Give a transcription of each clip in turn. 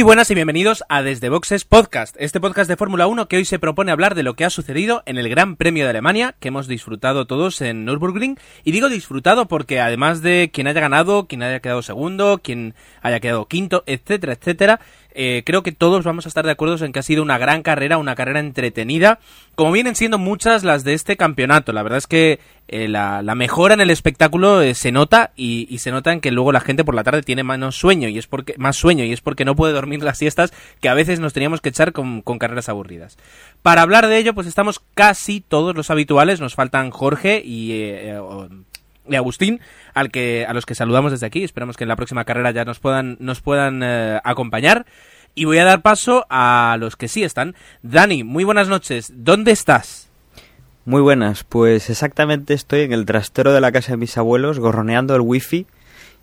Muy buenas y bienvenidos a Desde Boxes Podcast, este podcast de Fórmula 1 que hoy se propone hablar de lo que ha sucedido en el Gran Premio de Alemania, que hemos disfrutado todos en Nürburgring. Y digo disfrutado porque además de quien haya ganado, quien haya quedado segundo, quien haya quedado quinto, etcétera, etcétera, eh, creo que todos vamos a estar de acuerdo en que ha sido una gran carrera, una carrera entretenida, como vienen siendo muchas las de este campeonato. La verdad es que eh, la, mejora en el espectáculo eh, se nota y, se nota en que luego la gente por la tarde tiene menos sueño y es porque más sueño y es porque no puede dormir las siestas que a veces nos teníamos que echar con, carreras aburridas. Para hablar de ello, pues estamos casi todos los habituales. Nos faltan Jorge y y Agustín, al que, a los que saludamos desde aquí. Esperamos que en la próxima carrera ya nos puedan, nos puedan eh, acompañar. Y voy a dar paso a los que sí están. Dani, muy buenas noches. ¿Dónde estás? Muy buenas, pues exactamente estoy en el trastero de la casa de mis abuelos, gorroneando el wifi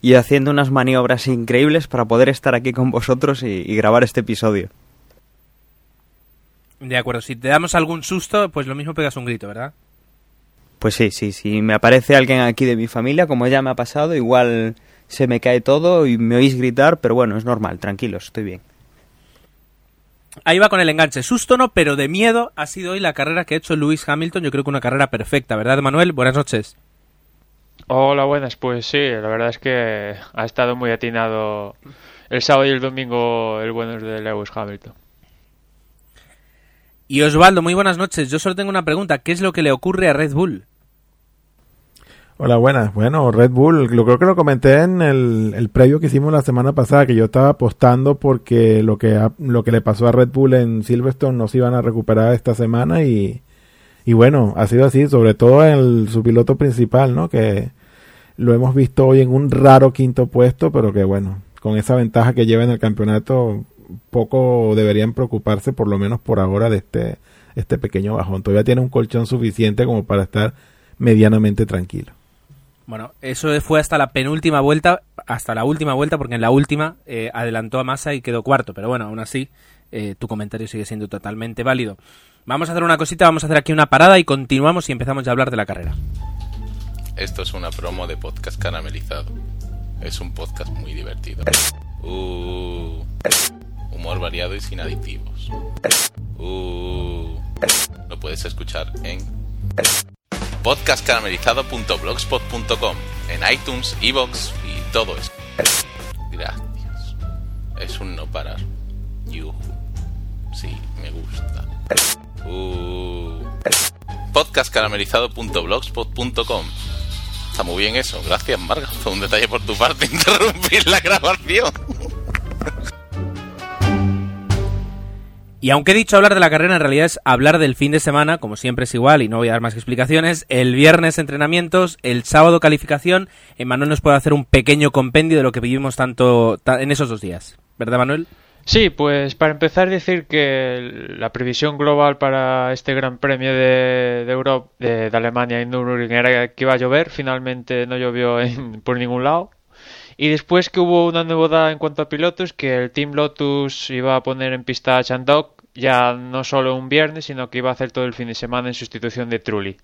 y haciendo unas maniobras increíbles para poder estar aquí con vosotros y grabar este episodio. De acuerdo, si te damos algún susto, pues lo mismo pegas un grito, ¿verdad? Pues sí, sí, si me aparece alguien aquí de mi familia, como ya me ha pasado, igual se me cae todo y me oís gritar, pero bueno, es normal, tranquilos, estoy bien. Ahí va con el enganche. Susto no, pero de miedo ha sido hoy la carrera que ha hecho Lewis Hamilton. Yo creo que una carrera perfecta, ¿verdad, Manuel? Buenas noches. Hola, buenas. Pues sí, la verdad es que ha estado muy atinado el sábado y el domingo el bueno de Lewis Hamilton. Y Osvaldo, muy buenas noches. Yo solo tengo una pregunta. ¿Qué es lo que le ocurre a Red Bull? Hola, buenas. Bueno, Red Bull, lo creo que lo comenté en el, el previo que hicimos la semana pasada, que yo estaba apostando porque lo que, lo que le pasó a Red Bull en Silverstone no se iban a recuperar esta semana y, y bueno, ha sido así, sobre todo en su piloto principal, ¿no? Que lo hemos visto hoy en un raro quinto puesto, pero que bueno, con esa ventaja que lleva en el campeonato, poco deberían preocuparse, por lo menos por ahora, de este, este pequeño bajón. Todavía tiene un colchón suficiente como para estar medianamente tranquilo. Bueno, eso fue hasta la penúltima vuelta, hasta la última vuelta, porque en la última eh, adelantó a Massa y quedó cuarto. Pero bueno, aún así, eh, tu comentario sigue siendo totalmente válido. Vamos a hacer una cosita, vamos a hacer aquí una parada y continuamos y empezamos ya a hablar de la carrera. Esto es una promo de podcast caramelizado. Es un podcast muy divertido. Uh humor variado y sin aditivos. Uh, lo puedes escuchar en podcastcaramelizado.blogspot.com, en iTunes, Evox y todo eso. Gracias. Es un no parar. Yuhu. Sí, me gusta. Uh, podcastcaramelizado.blogspot.com. Está muy bien eso. Gracias, Marga. Fue un detalle por tu parte interrumpir la grabación. Y aunque he dicho hablar de la carrera, en realidad es hablar del fin de semana, como siempre es igual y no voy a dar más explicaciones. El viernes entrenamientos, el sábado calificación. Manuel nos puede hacer un pequeño compendio de lo que vivimos tanto en esos dos días. ¿Verdad, Manuel? Sí, pues para empezar decir que la previsión global para este Gran Premio de, Europa, de, Alemania y Nürburgring era que iba a llover. Finalmente no llovió por ningún lado. Y después que hubo una novedad en cuanto a pilotos, que el Team Lotus iba a poner en pista a Chandok ya no solo un viernes, sino que iba a hacer todo el fin de semana en sustitución de Trulli.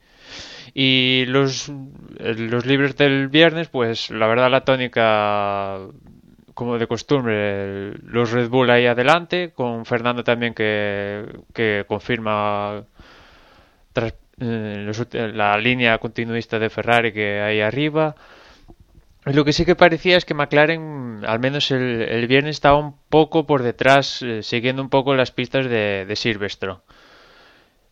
Y los, los libres del viernes, pues la verdad la tónica, como de costumbre, los Red Bull ahí adelante, con Fernando también que, que confirma eh, la línea continuista de Ferrari que hay arriba. Lo que sí que parecía es que McLaren, al menos el, viernes, estaba un poco por detrás, eh, siguiendo un poco las pistas de, de Silverstone.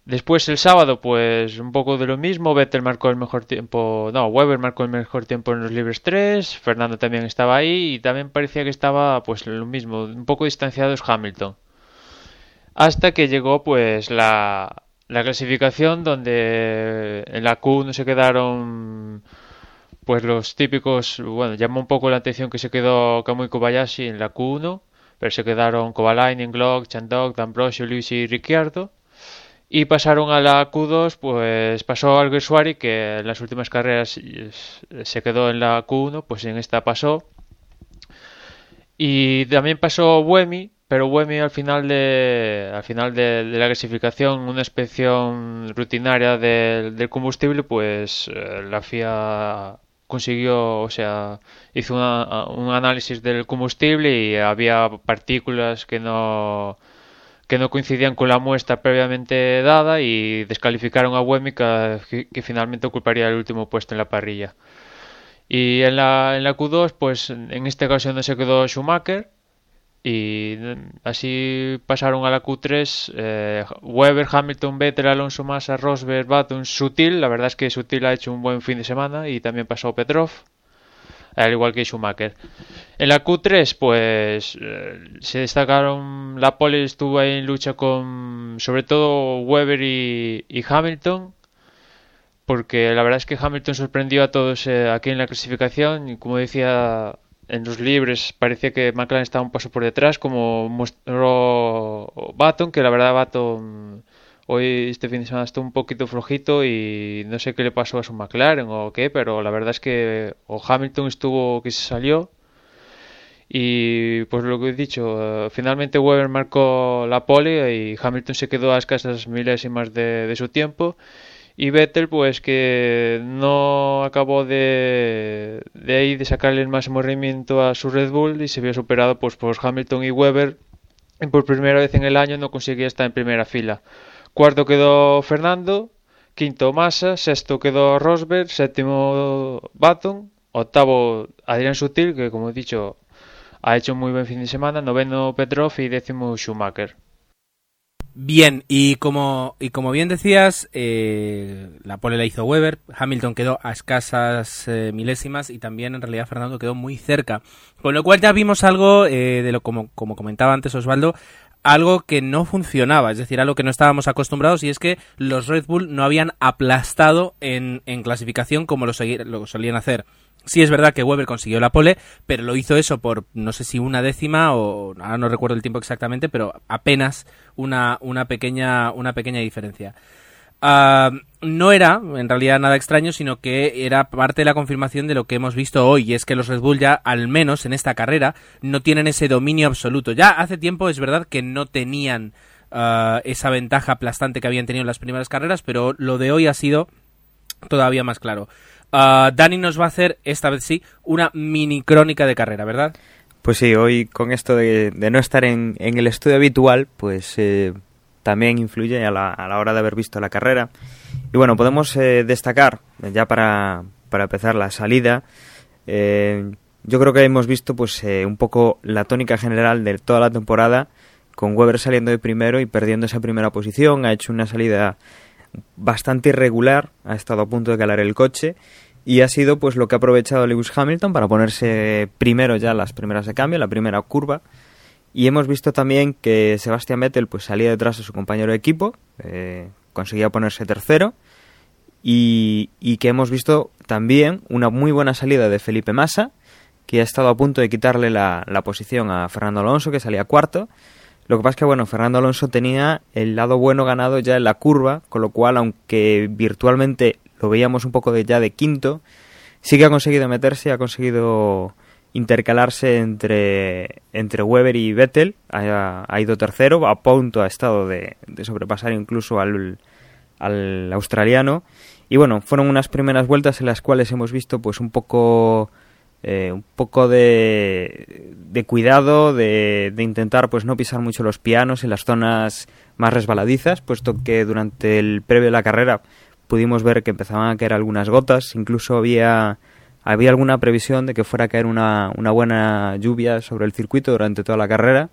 Después el sábado, pues un poco de lo mismo. Vettel marcó el mejor tiempo. No, Weber marcó el mejor tiempo en los libres 3. Fernando también estaba ahí. Y también parecía que estaba, pues lo mismo, un poco distanciados Hamilton. Hasta que llegó, pues, la, la clasificación, donde en la Q no se quedaron pues los típicos, bueno, llamó un poco la atención que se quedó Kamui Kobayashi en la Q1, pero se quedaron Kovalainen, Glock, Chandok, D'Ambrosio, Luis y Ricciardo. Y pasaron a la Q2, pues pasó Alguersuari, que en las últimas carreras se quedó en la Q1, pues en esta pasó. Y también pasó Buemi, pero Buemi al final de al final de, la clasificación una inspección rutinaria del, combustible pues eh, la FIA consiguió o sea hizo un análisis del combustible y había partículas que no que no coincidían con la muestra previamente dada y descalificaron a Buemi que, que finalmente ocuparía el último puesto en la parrilla. Y en la, en la Q2 pues en este caso no se quedó Schumacher y así pasaron a la Q3 eh, Weber, Hamilton, Vettel, Alonso Massa, Rosberg, Baton, Sutil. La verdad es que Sutil ha hecho un buen fin de semana y también pasó Petrov, al igual que Schumacher. En la Q3, pues eh, se destacaron. La pole estuvo ahí en lucha con sobre todo Weber y, Hamilton. Porque la verdad es que Hamilton sorprendió a todos eh, aquí en la clasificación. Y como decía en los libres parecía que McLaren estaba un paso por detrás, como mostró Baton, que la verdad Baton hoy este fin de semana está un poquito flojito y no sé qué le pasó a su McLaren o qué, pero la verdad es que o Hamilton estuvo que se salió y pues lo que he dicho, finalmente Weber marcó la pole y Hamilton se quedó a escasas milésimas de, de su tiempo y Vettel pues que no acabó de, de ahí de sacarle el máximo rendimiento a su Red Bull y se vio superado pues por Hamilton y Weber y por primera vez en el año no conseguía estar en primera fila. Cuarto quedó Fernando, quinto Massa, sexto quedó Rosberg, séptimo Baton, octavo Adrián Sutil que como he dicho ha hecho un muy buen fin de semana, noveno Petrov y décimo Schumacher. Bien, y como, y como bien decías, eh, la pole la hizo Weber, Hamilton quedó a escasas eh, milésimas y también en realidad Fernando quedó muy cerca. Con lo cual ya vimos algo eh, de lo como, como comentaba antes Osvaldo, algo que no funcionaba, es decir, algo que no estábamos acostumbrados y es que los Red Bull no habían aplastado en, en clasificación como lo, lo solían hacer. Sí es verdad que Weber consiguió la pole, pero lo hizo eso por no sé si una décima o ahora no recuerdo el tiempo exactamente, pero apenas una, una pequeña una pequeña diferencia. Ah, no era en realidad nada extraño, sino que era parte de la confirmación de lo que hemos visto hoy, y es que los Red Bull ya, al menos en esta carrera, no tienen ese dominio absoluto. Ya hace tiempo es verdad que no tenían ah, esa ventaja aplastante que habían tenido en las primeras carreras, pero lo de hoy ha sido todavía más claro. Uh, Dani nos va a hacer, esta vez sí, una mini crónica de carrera, ¿verdad? Pues sí, hoy con esto de, no estar en, el estudio habitual, pues eh, también influye a la, a la, hora de haber visto la carrera. Y bueno, podemos eh, destacar, ya para, para, empezar la salida, eh, yo creo que hemos visto pues un poco la tónica general de toda la temporada, con Weber saliendo de primero y perdiendo esa primera posición, ha hecho una salida bastante irregular, ha estado a punto de calar el coche y ha sido pues lo que ha aprovechado Lewis Hamilton para ponerse primero ya las primeras de cambio, la primera curva. Y hemos visto también que Sebastian Vettel pues salía detrás de su compañero de equipo, eh, conseguía ponerse tercero y, y, que hemos visto también una muy buena salida de Felipe Massa, que ha estado a punto de quitarle la, la posición a Fernando Alonso, que salía cuarto, lo que pasa es que, bueno, Fernando Alonso tenía el lado bueno ganado ya en la curva, con lo cual, aunque virtualmente lo veíamos un poco de ya de quinto, sí que ha conseguido meterse, ha conseguido intercalarse entre, entre Weber y Vettel, ha, ido tercero, a punto ha estado de, de sobrepasar incluso al, al australiano. Y bueno, fueron unas primeras vueltas en las cuales hemos visto pues un poco eh, un poco de, de cuidado, de, de, intentar pues no pisar mucho los pianos en las zonas más resbaladizas, puesto que durante el previo de la carrera pudimos ver que empezaban a caer algunas gotas, incluso había, había alguna previsión de que fuera a caer una, una buena lluvia sobre el circuito durante toda la carrera,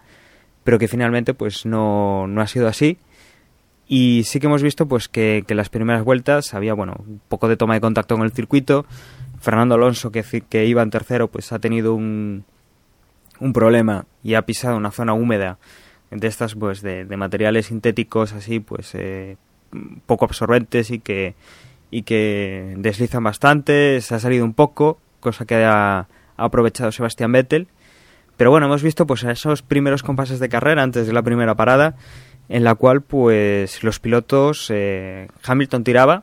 pero que finalmente pues no, no ha sido así. Y sí que hemos visto pues que, que las primeras vueltas había bueno un poco de toma de contacto con el circuito, Fernando Alonso, que, que iba en tercero, pues ha tenido un, un problema y ha pisado una zona húmeda de estas, pues de, materiales sintéticos así, pues eh, poco absorbentes y que, y que deslizan bastante, se ha salido un poco, cosa que ha, aprovechado Sebastián Vettel. Pero bueno, hemos visto pues esos primeros compases de carrera antes de la primera parada en la cual pues los pilotos eh, Hamilton tiraba,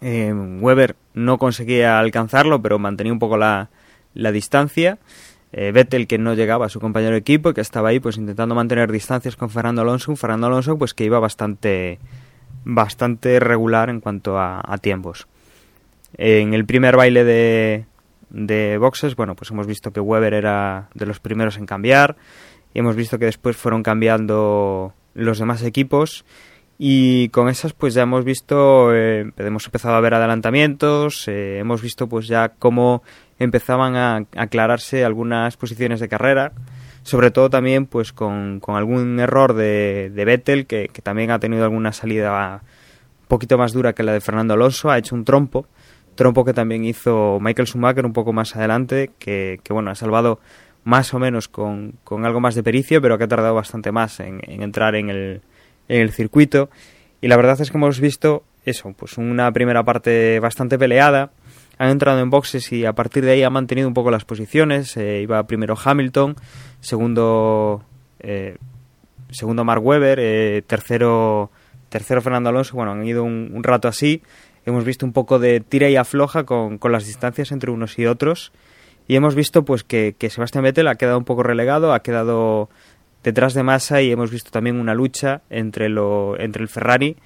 eh, Weber no conseguía alcanzarlo, pero mantenía un poco la, la distancia. Eh, Vettel que no llegaba a su compañero de equipo, que estaba ahí pues intentando mantener distancias con Fernando Alonso, Fernando Alonso pues que iba bastante bastante regular en cuanto a, tiempos. En el primer baile de, boxes, bueno, pues hemos visto que Weber era de los primeros en cambiar, hemos visto que después fueron cambiando los demás equipos y con esas pues ya hemos visto eh, hemos empezado a ver adelantamientos eh, hemos visto pues ya cómo empezaban a aclararse algunas posiciones de carrera, sobre todo también pues con, algún error de, de Vettel, que, también ha tenido alguna salida un poquito más dura que la de Fernando Alonso, ha hecho un trompo, trompo que también hizo Michael Schumacher un poco más adelante, que, bueno, ha salvado más o menos con, con, algo más de pericia, pero que ha tardado bastante más en, en entrar en el, en el circuito. Y la verdad es que hemos visto eso, pues una primera parte bastante peleada, han entrado en boxes y a partir de ahí han mantenido un poco las posiciones. Eh, iba primero Hamilton, segundo eh, segundo Mark Webber, eh, tercero tercero Fernando Alonso. Bueno, han ido un, rato así. Hemos visto un poco de tira y afloja con, con, las distancias entre unos y otros. Y hemos visto pues que, que Sebastián Vettel ha quedado un poco relegado, ha quedado detrás de Massa y hemos visto también una lucha entre, lo, entre el Ferrari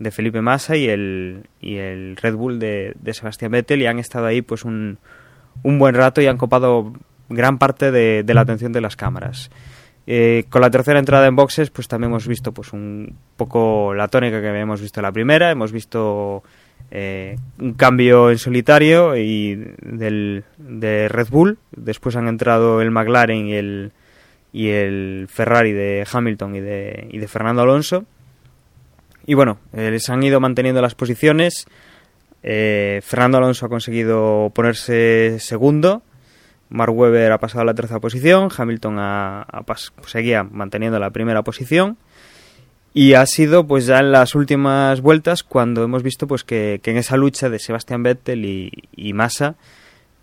de Felipe Massa y el, y el Red Bull de, Sebastián Vettel y han estado ahí pues un, un buen rato y han copado gran parte de, la atención de las cámaras. Eh, con la tercera entrada en boxes, pues también hemos visto pues un poco la tónica que habíamos visto en la primera, hemos visto eh, un cambio en solitario y del, de Red Bull, después han entrado el McLaren y el, y el Ferrari de Hamilton y de, y de Fernando Alonso y bueno, eh, les han ido manteniendo las posiciones. Eh, Fernando Alonso ha conseguido ponerse segundo. Mark Webber ha pasado a la tercera posición. Hamilton ha, seguía manteniendo la primera posición. Y ha sido pues ya en las últimas vueltas cuando hemos visto pues que, en esa lucha de Sebastián Vettel y, Massa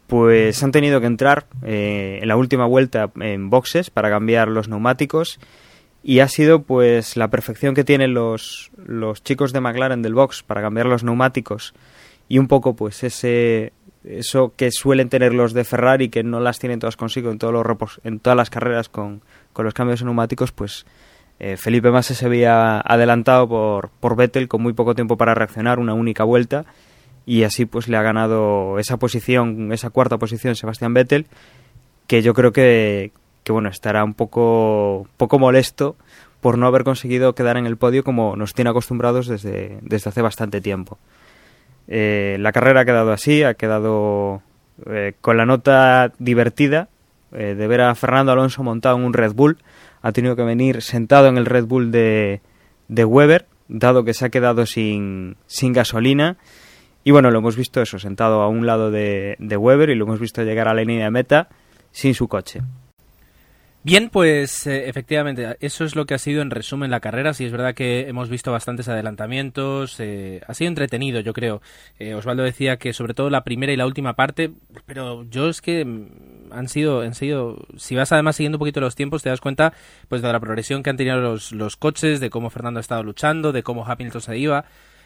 pues han tenido que entrar eh, en la última vuelta en boxes para cambiar los neumáticos y ha sido pues la perfección que tienen los, los chicos de McLaren del box para cambiar los neumáticos y un poco pues ese eso que suelen tener los de Ferrari que no las tienen todas consigo en todos los en todas las carreras con, con los cambios neumáticos pues eh, Felipe Massa se había adelantado por, por Vettel con muy poco tiempo para reaccionar una única vuelta y así pues le ha ganado esa posición esa cuarta posición Sebastián Vettel que yo creo que, que bueno, estará un poco, poco molesto por no haber conseguido quedar en el podio como nos tiene acostumbrados desde, desde hace bastante tiempo. Eh, la carrera ha quedado así, ha quedado eh, con la nota divertida eh, de ver a Fernando Alonso montado en un Red Bull. Ha tenido que venir sentado en el Red Bull de, de Weber, dado que se ha quedado sin, sin gasolina. Y bueno, lo hemos visto eso, sentado a un lado de, de Weber y lo hemos visto llegar a la línea de meta sin su coche. Bien, pues eh, efectivamente, eso es lo que ha sido en resumen la carrera. Sí, es verdad que hemos visto bastantes adelantamientos. Eh, ha sido entretenido, yo creo. Eh, Osvaldo decía que sobre todo la primera y la última parte, pero yo es que mm, han sido, han sido, si vas además siguiendo un poquito los tiempos, te das cuenta pues de la progresión que han tenido los, los coches, de cómo Fernando ha estado luchando, de cómo Hamilton se iba.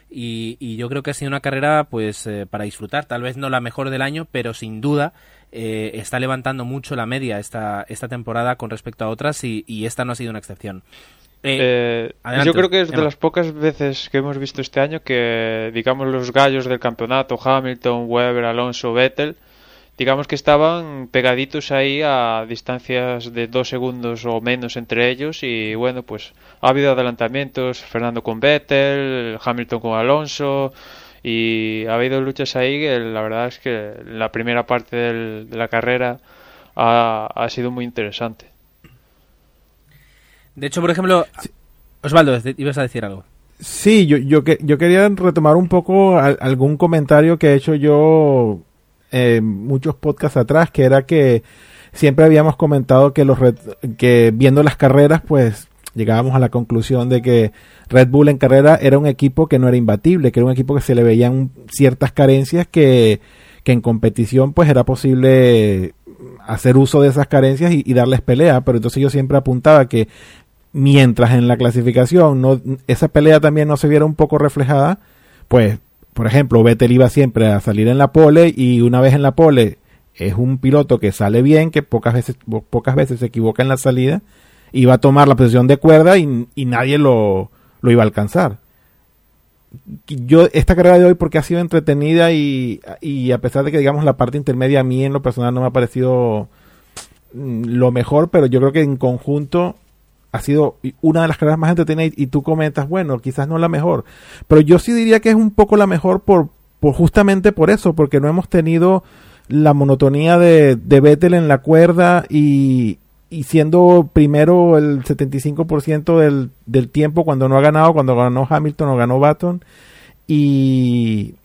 Y, yo creo que ha sido una carrera pues para disfrutar, tal vez no la mejor del año, pero sin duda eh, está levantando mucho la media esta, esta temporada con respecto a otras y, esta no ha sido una excepción. Eh, eh, yo creo que es de las pocas veces que hemos visto este año que, digamos, los gallos del campeonato, Hamilton, Weber, Alonso, Vettel, digamos que estaban pegaditos ahí a distancias de dos segundos o menos entre ellos y bueno, pues ha habido adelantamientos, Fernando con Vettel, Hamilton con Alonso, y ha habido luchas ahí que la verdad es que la primera parte de la carrera ha, sido muy interesante. De hecho, por ejemplo, Osvaldo, ibas a decir algo. Sí, yo, yo, yo quería retomar un poco algún comentario que he hecho yo en muchos podcasts atrás, que era que siempre habíamos comentado que los que viendo las carreras, pues llegábamos a la conclusión de que Red Bull en carrera era un equipo que no era imbatible, que era un equipo que se le veían ciertas carencias que, que en competición pues era posible hacer uso de esas carencias y, darles pelea, pero entonces yo siempre apuntaba que mientras en la clasificación no, esa pelea también no se viera un poco reflejada, pues, por ejemplo, Vettel iba siempre a salir en la pole y una vez en la pole es un piloto que sale bien, que pocas veces, pocas veces se equivoca en la salida, iba a tomar la posición de cuerda y, nadie lo, lo iba a alcanzar. Yo, esta carrera de hoy, porque ha sido entretenida y, y a pesar de que, digamos, la parte intermedia a mí en lo personal no me ha parecido mm, lo mejor, pero yo creo que en conjunto ha sido una de las carreras más entretenidas y, tú comentas, bueno, quizás no la mejor, pero yo sí diría que es un poco la mejor por, por justamente por eso, porque no hemos tenido la monotonía de, de Vettel en la cuerda y, y siendo primero el 75% del, del tiempo cuando no ha ganado, cuando ganó Hamilton o ganó Baton. Y,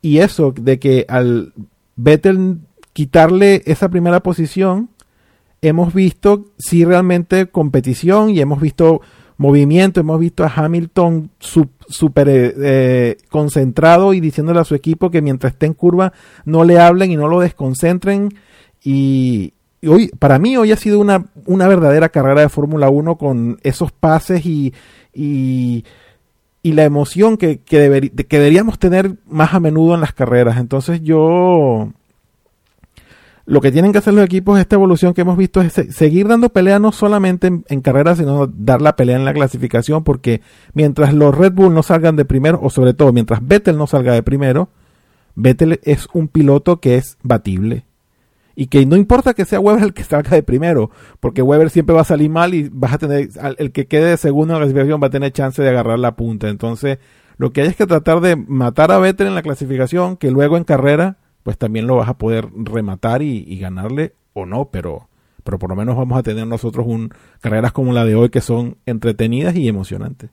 y eso, de que al Vettel quitarle esa primera posición, hemos visto sí realmente competición y hemos visto movimiento, hemos visto a Hamilton súper eh, eh, concentrado y diciéndole a su equipo que mientras esté en curva no le hablen y no lo desconcentren y, hoy para mí hoy ha sido una, una verdadera carrera de Fórmula 1 con esos pases y, y, la emoción que, que, que deberíamos tener más a menudo en las carreras entonces yo lo que tienen que hacer los equipos, esta evolución que hemos visto, es seguir dando pelea no solamente en, carreras, sino dar la pelea en la clasificación, porque mientras los Red Bull no salgan de primero, o sobre todo mientras Vettel no salga de primero, Vettel es un piloto que es batible. Y que no importa que sea Weber el que salga de primero, porque Weber siempre va a salir mal y vas a tener, el que quede de segundo en la clasificación va a tener chance de agarrar la punta. Entonces, lo que hay es que tratar de matar a Vettel en la clasificación, que luego en carrera pues también lo vas a poder rematar y, ganarle o no, pero, pero por lo menos vamos a tener nosotros un, carreras como la de hoy que son entretenidas y emocionantes.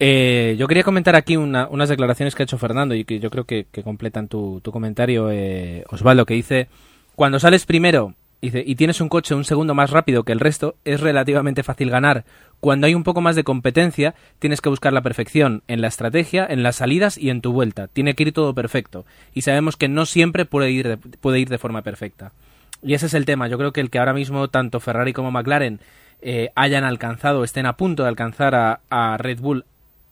Eh, yo quería comentar aquí unas declaraciones que ha hecho Fernando y que yo creo que, completan tu, comentario, eh, Osvaldo, que dice, cuando sales primero y tienes un coche un segundo más rápido que el resto, es relativamente fácil ganar. Cuando hay un poco más de competencia, tienes que buscar la perfección en la estrategia, en las salidas y en tu vuelta. Tiene que ir todo perfecto. Y sabemos que no siempre puede ir de, puede ir de forma perfecta. Y ese es el tema. Yo creo que el que ahora mismo tanto Ferrari como McLaren eh, hayan alcanzado, estén a punto de alcanzar a Red Bull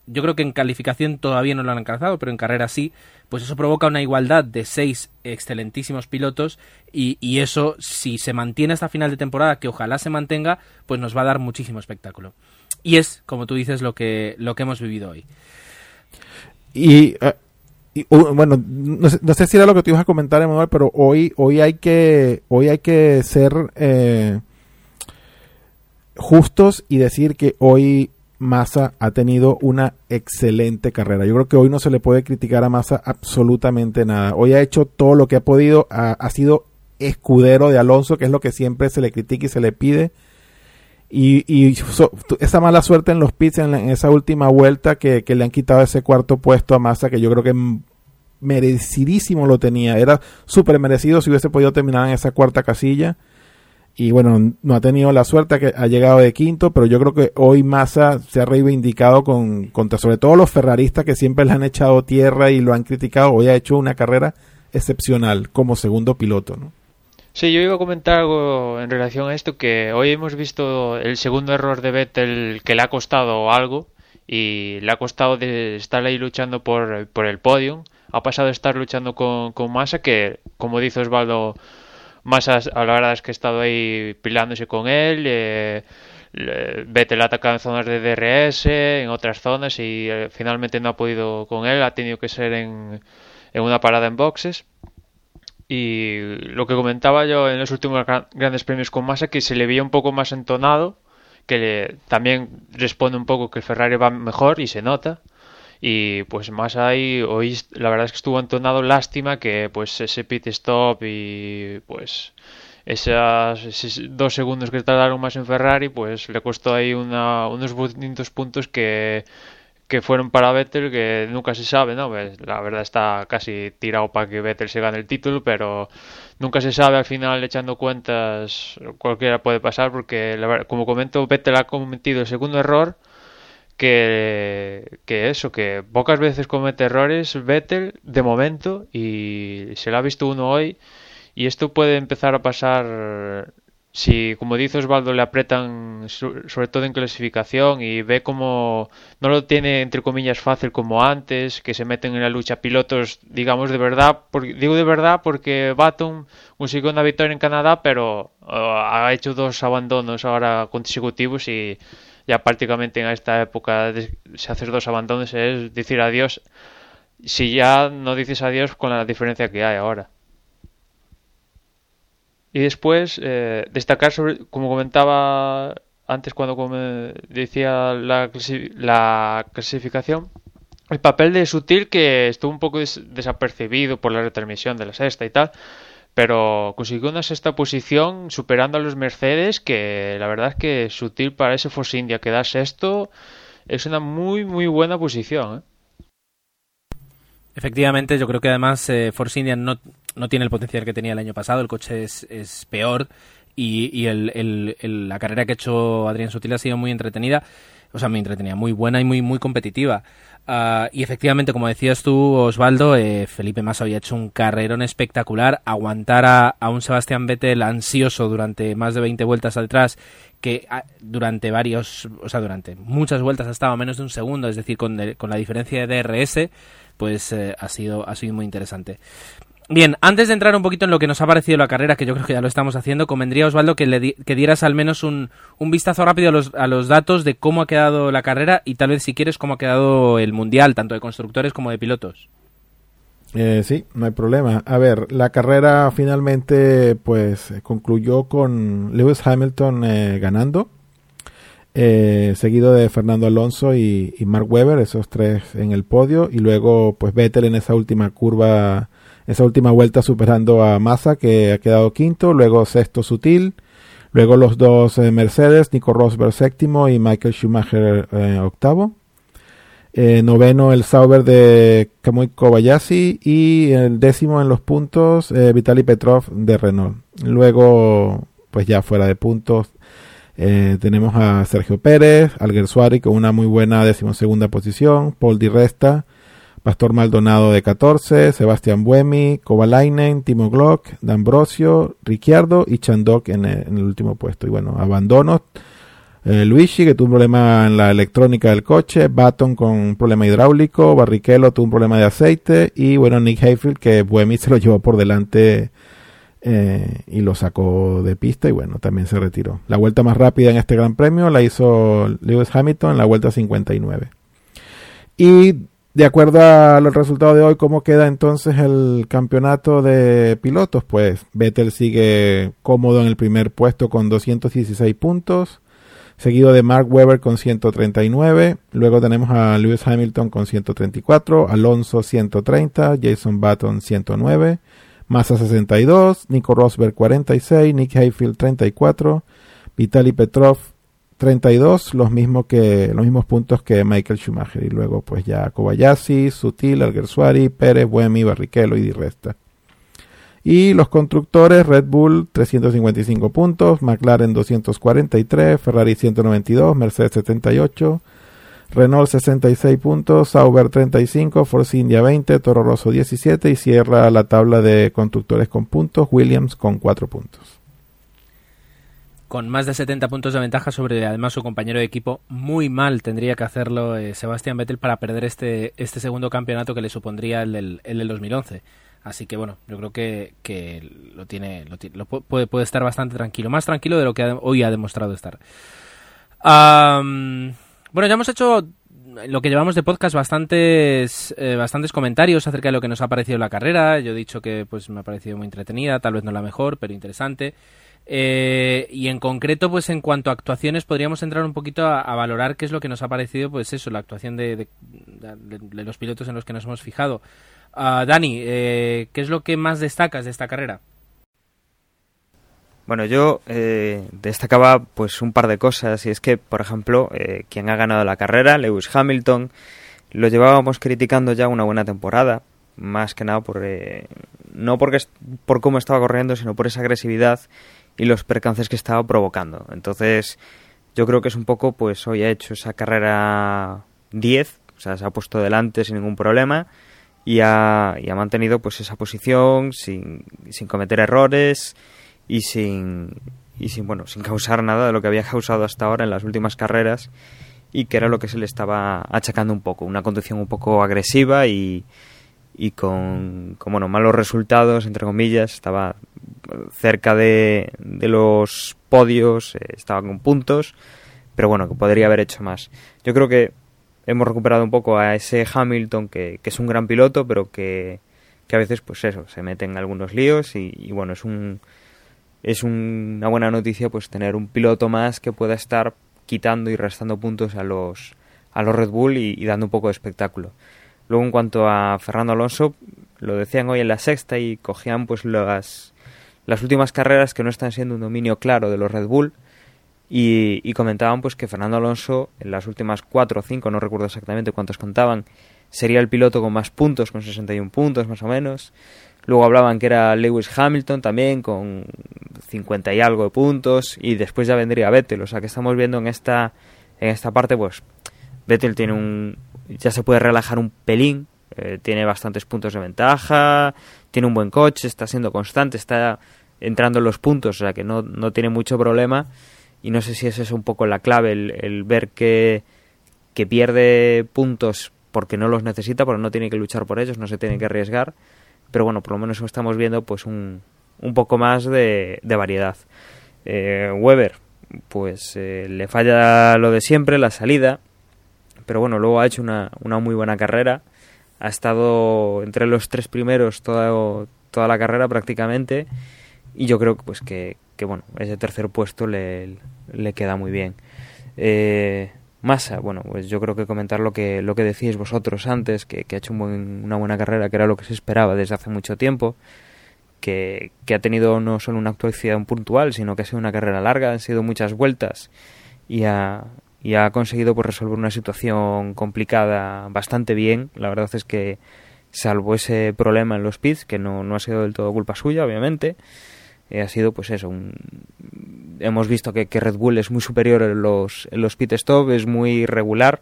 yo creo que en calificación todavía no lo han alcanzado, pero en carrera sí, pues eso provoca una igualdad de seis excelentísimos pilotos y, y, eso, si se mantiene hasta final de temporada, que ojalá se mantenga, pues nos va a dar muchísimo espectáculo. Y es, como tú dices, lo que, lo que hemos vivido hoy. Y, eh, bueno, no sé, si era lo que te ibas a comentar, Emanuel, pero hoy, hoy hay que, hoy hay que ser eh, justos y decir que hoy Massa ha tenido una excelente carrera. Yo creo que hoy no se le puede criticar a Massa absolutamente nada. Hoy ha hecho todo lo que ha podido, ha, sido escudero de Alonso, que es lo que siempre se le critica y se le pide. Y, esa mala suerte en los pits en, esa última vuelta que, que, le han quitado ese cuarto puesto a Massa, que yo creo que merecidísimo lo tenía. Era súper merecido si hubiese podido terminar en esa cuarta casilla y bueno, no ha tenido la suerte que ha llegado de quinto, pero yo creo que hoy Massa se ha reivindicado con, contra sobre todo los ferraristas que siempre le han echado tierra y lo han criticado. Hoy ha hecho una carrera excepcional como segundo piloto, ¿no? Sí, yo iba a comentar algo en relación a esto, que hoy hemos visto el segundo error de Vettel que le ha costado algo y le ha costado de estar ahí luchando por, por el podio. Ha pasado de estar luchando con, con Massa, que como dice Osvaldo, más a, la verdad es que he estado ahí pilándose con él. Eh, Vettel ha atacado en zonas de DRS, en otras zonas y eh, finalmente no ha podido con él. Ha tenido que ser en, en una parada en boxes. Y lo que comentaba yo en los últimos grandes premios con Massa, que se le veía un poco más entonado, que también responde un poco que el Ferrari va mejor y se nota y pues más ahí hoy la verdad es que estuvo entonado lástima que pues ese pit stop y pues esas, esos dos segundos que tardaron más en Ferrari pues le costó ahí una, unos bonitos puntos que que fueron para Vettel que nunca se sabe, ¿no? Pues, la verdad está casi tirado para que Vettel se gane el título, pero nunca se sabe al final echando cuentas cualquiera puede pasar porque como comento Vettel ha cometido el segundo error que, que eso, que pocas veces comete errores Vettel de momento y se lo ha visto uno hoy y esto puede empezar a pasar si, como dice Osvaldo, le apretan sobre todo en clasificación y ve como no lo tiene entre comillas fácil como antes, que se meten en la lucha pilotos, digamos de verdad, digo de verdad porque Baton consiguió una victoria en Canadá, pero uh, ha hecho dos abandonos ahora consecutivos y ya prácticamente en esta época de, si haces dos abandonos es decir adiós. Si ya no dices adiós con la diferencia que hay ahora. Y después, eh, destacar sobre, como comentaba antes cuando decía la, clasificación, el papel de Sutil que estuvo un poco desapercibido por la retransmisión de la sexta y tal, pero consiguió una sexta posición superando a los Mercedes, que la verdad es que Sutil para ese Force India que da sexto es una muy muy buena posición. ¿eh? Efectivamente, yo creo que además eh, Force India no, no, tiene el potencial que tenía el año pasado, el coche es, es peor y, y el, el, la carrera que ha hecho Adrián Sutil ha sido muy entretenida, o sea, muy entretenida, muy buena y muy, muy competitiva. Uh, y efectivamente, como decías tú, Osvaldo, eh, Felipe Massa había hecho un carrerón espectacular. Aguantar a, a, un Sebastián Vettel ansioso durante más de 20 vueltas atrás, que uh, durante varios, o sea, durante muchas vueltas ha estado a menos de un segundo, es decir, con, con la diferencia de DRS, pues eh, ha, sido, ha sido muy interesante. Bien, antes de entrar un poquito en lo que nos ha parecido la carrera, que yo creo que ya lo estamos haciendo, convendría, Osvaldo, que, le que dieras al menos un, un vistazo rápido a los, a los, datos de cómo ha quedado la carrera y tal vez, si quieres, cómo ha quedado el Mundial, tanto de constructores como de pilotos. Eh, sí, no hay problema. A ver, la carrera finalmente pues concluyó con Lewis Hamilton eh, ganando, eh, seguido de Fernando Alonso y, y, Mark Webber, esos tres en el podio, y luego pues Vettel en esa última curva esa última vuelta superando a Massa que ha quedado quinto, luego sexto Sutil, luego los dos eh, Mercedes, Nico Rosberg séptimo y Michael Schumacher eh, octavo. Eh, noveno el Sauber de Kamui Kobayashi y el décimo en los puntos Vitaly Petrov de Renault. Luego, pues ya fuera de puntos, tenemos a Sergio Pérez, Alguersuari con una muy buena decimosegunda posición, Paul Di Resta, Pastor Maldonado de 14, Sebastián Buemi, Kovalainen, Timo Glock, D'Ambrosio, Ricciardo y Chandok en el, último puesto. Y bueno, abandonos. Eh, Luigi, que tuvo un problema en la electrónica del coche, Baton con un problema hidráulico, Barrichello tuvo un problema de aceite y bueno, Nick Hayfield, que Buemi se lo llevó por delante eh, y lo sacó de pista y bueno, también se retiró. La vuelta más rápida en este Gran Premio la hizo Lewis Hamilton en la vuelta 59. Y de acuerdo al resultado de hoy, ¿cómo queda entonces el campeonato de pilotos? Pues Vettel sigue cómodo en el primer puesto con 216 puntos, seguido de Mark Webber con 139, luego tenemos a Lewis Hamilton con 134, Alonso 130, Jason Button 109, Massa 62, Nico Rosberg 46, Nick Hayfield 34, Vitaly Petrov 32, los mismos que los mismos puntos que Michael Schumacher y luego pues ya Kobayashi, Sutil, Alguersuari, Pérez, Buemi, Barrichello y Di Resta. Y los constructores Red Bull 355 puntos, McLaren 243, Ferrari 192, Mercedes 78, Renault 66 puntos, Sauber 35, Force India 20, Toro Rosso 17 y cierra la tabla de constructores con puntos Williams con 4 puntos con más de 70 puntos de ventaja sobre además su compañero de equipo. Muy mal tendría que hacerlo eh, Sebastián Vettel para perder este, este segundo campeonato que le supondría el del, el del 2011. Así que bueno, yo creo que, que lo tiene, lo, puede, puede, estar bastante tranquilo, más tranquilo de lo que hoy ha demostrado estar. Bueno, ya hemos hecho lo que llevamos de podcast bastantes eh, bastantes comentarios acerca de lo que nos ha parecido la carrera. Yo he dicho que pues me ha parecido muy entretenida, tal vez no la mejor, pero interesante. Eh, y en concreto, pues en cuanto a actuaciones, podríamos entrar un poquito a, valorar qué es lo que nos ha parecido, pues eso, la actuación de, de los pilotos en los que nos hemos fijado. Uh, Dani, eh, ¿qué es lo que más destacas de esta carrera? Bueno, yo eh, destacaba pues un par de cosas y es que, por ejemplo, eh, quien ha ganado la carrera, Lewis Hamilton, lo llevábamos criticando ya una buena temporada, más que nada por eh, no porque por cómo estaba corriendo, sino por esa agresividad y los percances que estaba provocando. Entonces, yo creo que es un poco, pues hoy ha hecho esa carrera 10, o sea, se ha puesto delante sin ningún problema y ha, y ha mantenido pues esa posición sin, sin cometer errores y sin, y sin, bueno, sin causar nada de lo que había causado hasta ahora en las últimas carreras y que era lo que se le estaba achacando un poco, una conducción un poco agresiva y, y con, con bueno, malos resultados, entre comillas, estaba cerca de, de los podios, eh, estaba con puntos, pero bueno, que podría haber hecho más. Yo creo que hemos recuperado un poco a ese Hamilton que, que es un gran piloto, pero que, que, a veces, pues eso, se mete en algunos líos y, bueno, es un es una buena noticia pues tener un piloto más que pueda estar quitando y restando puntos a los a los Red Bull y dando un poco de espectáculo. Luego en cuanto a Fernando Alonso, lo decían hoy en la sexta y cogían pues las, las últimas carreras que no están siendo un dominio claro de los Red Bull y, comentaban pues que Fernando Alonso en las últimas cuatro o cinco, no recuerdo exactamente cuántos contaban, sería el piloto con más puntos, con 61 puntos más o menos. Luego hablaban que era Lewis Hamilton también con 50 y algo de puntos y después ya vendría Vettel, o sea que estamos viendo en esta en esta parte pues Vettel tiene un ya se puede relajar un pelín, eh, tiene bastantes puntos de ventaja, tiene un buen coche, está siendo constante, está entrando en los puntos, o sea que no, no tiene mucho problema. Y no sé si esa es un poco la clave, el, ver que, que pierde puntos porque no los necesita, porque no tiene que luchar por ellos, no se tiene que arriesgar, pero bueno, por lo menos estamos viendo pues un, un poco más de, de variedad. Eh, Weber, pues eh, le falla lo de siempre, la salida, pero bueno, luego ha hecho una, una muy buena carrera. Ha estado entre los tres primeros toda, toda la carrera prácticamente. Y yo creo pues que, que bueno, ese tercer puesto le, le queda muy bien. Eh, Massa, bueno, pues yo creo que comentar lo que, lo que decíais vosotros antes, que, que ha hecho una buena carrera, que era lo que se esperaba desde hace mucho tiempo, que, que ha tenido no solo una actuación puntual, sino que ha sido una carrera larga, han sido muchas vueltas y ha, y ha conseguido pues, resolver una situación complicada bastante bien. La verdad es que salvo ese problema en los pits, que no, no ha sido del todo culpa suya, obviamente, eh, ha sido pues eso, hemos visto que, que, Red Bull es muy superior en los, en los pit stop, es muy regular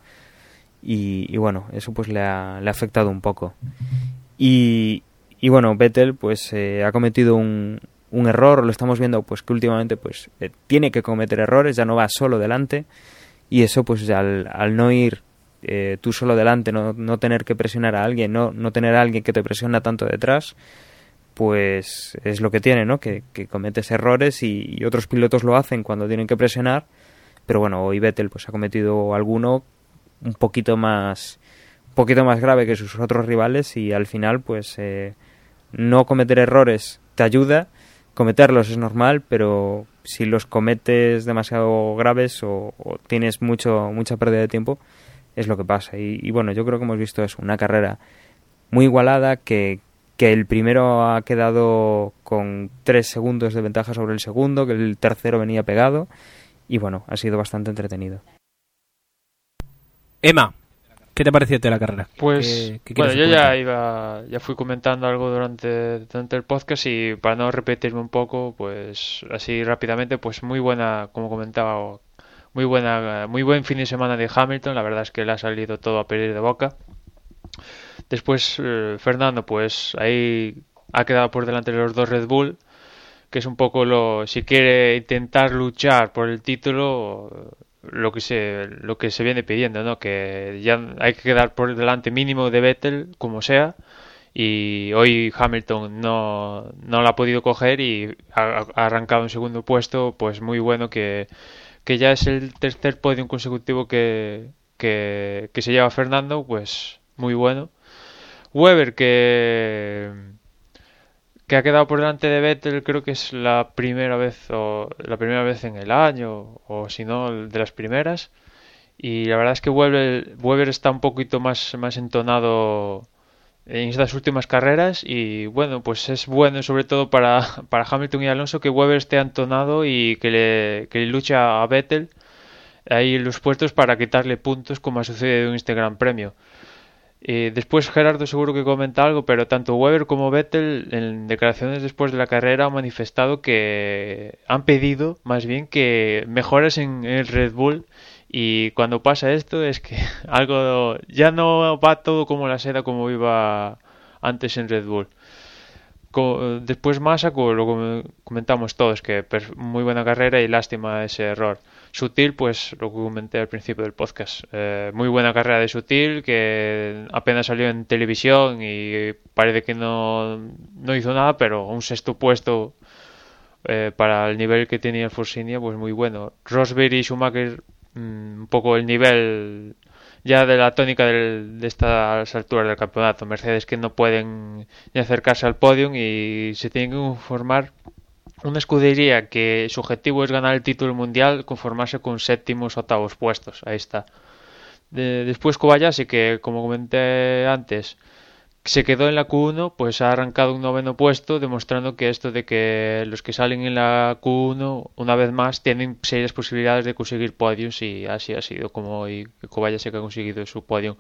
y, bueno, eso pues le ha, le ha afectado un poco. Y, y bueno, Vettel pues eh, ha cometido un, un error, lo estamos viendo pues que últimamente pues eh, tiene que cometer errores, ya no va solo delante y eso pues al, al no ir eh, tú solo delante, no, no, tener que presionar a alguien, no, no tener a alguien que te presiona tanto detrás, pues es lo que tiene, ¿no? Que, que cometes errores y, otros pilotos lo hacen cuando tienen que presionar, pero bueno, hoy Vettel pues ha cometido alguno un poquito más un poquito más grave que sus otros rivales y al final pues eh, no cometer errores te ayuda, cometerlos es normal, pero si los cometes demasiado graves o, tienes mucho mucha pérdida de tiempo, es lo que pasa. Y, bueno, yo creo que hemos visto eso, una carrera muy igualada que, que el primero ha quedado con tres segundos de ventaja sobre el segundo, que el tercero venía pegado y bueno, ha sido bastante entretenido. Emma, ¿Qué te pareció de la carrera? Pues, bueno, yo ya iba, ya fui comentando algo durante, durante el podcast y para no repetirme un poco, pues así rápidamente, pues muy buena, como comentaba, muy buena, muy buen fin de semana de Hamilton. La verdad es que le ha salido todo a pedir de boca. Después eh, Fernando, pues ahí ha quedado por delante de los dos Red Bull, que es un poco lo, si quiere intentar luchar por el título lo que se lo que se viene pidiendo, ¿no? Que ya hay que quedar por delante mínimo de Vettel como sea y hoy Hamilton no, no la ha podido coger y ha, arrancado en segundo puesto, pues muy bueno que, que ya es el tercer podio consecutivo que, que, que se lleva Fernando, pues muy bueno. Weber que que ha quedado por delante de Vettel creo que es la primera vez o la primera vez en el año o si no de las primeras. Y la verdad es que Weber, Weber está un poquito más, más entonado en estas últimas carreras y bueno pues es bueno sobre todo para, para Hamilton y Alonso que Weber esté entonado y que le, que lucha a Vettel ahí en los puestos para quitarle puntos como ha sucedido en este gran premio después Gerardo seguro que comenta algo, pero tanto Weber como Vettel en declaraciones después de la carrera han manifestado que han pedido más bien que mejoras en el Red Bull y cuando pasa esto es que algo ya no va todo como la seda como iba antes en Red Bull. después Massa, lo comentamos todos, que muy buena carrera y lástima ese error. Sutil, pues lo que comenté al principio del podcast. Eh, muy buena carrera de Sutil, que apenas salió en televisión y parece que no, no hizo nada, pero un sexto puesto eh, para el nivel que tenía el Forsinia, pues muy bueno. Rosberg y Schumacher, mm, un poco el nivel ya de la tónica de estas alturas del campeonato. Mercedes que no pueden ni acercarse al podio y se tienen que formar una escudería que su objetivo es ganar el título mundial, conformarse con séptimos o octavos puestos. Ahí está. después Kobayashi, que como comenté antes, se quedó en la Q1, pues ha arrancado un noveno puesto, demostrando que esto de que los que salen en la Q1, una vez más, tienen serias posibilidades de conseguir podios y así ha sido como hoy Kobayashi que ha conseguido su podio.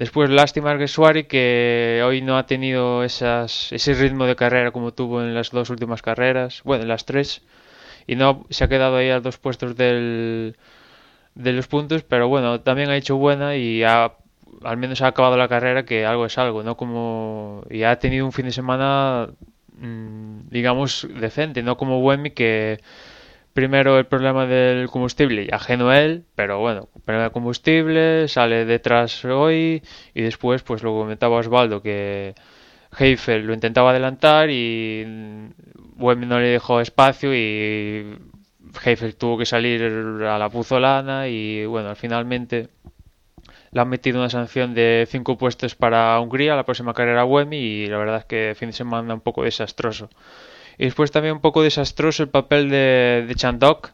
Después, lástima que Suari, que hoy no ha tenido esas, ese ritmo de carrera como tuvo en las dos últimas carreras, bueno, en las tres, y no se ha quedado ahí a dos puestos del, de los puntos, pero bueno, también ha hecho buena y ha al menos ha acabado la carrera que algo es algo, ¿no? Como y ha tenido un fin de semana mm, digamos decente, no como Wemi que primero el problema del combustible ajeno a él, pero bueno, problema de combustible, sale detrás hoy y después pues lo comentaba Osvaldo que Heifel lo intentaba adelantar y Wemi no le dejó espacio y Heifel tuvo que salir a la puzolana y bueno, finalmente le han metido una sanción de cinco puestos para Hungría, la próxima carrera WEMI, y la verdad es que fin de semana un poco desastroso. Y después también un poco desastroso el papel de, de Chandok,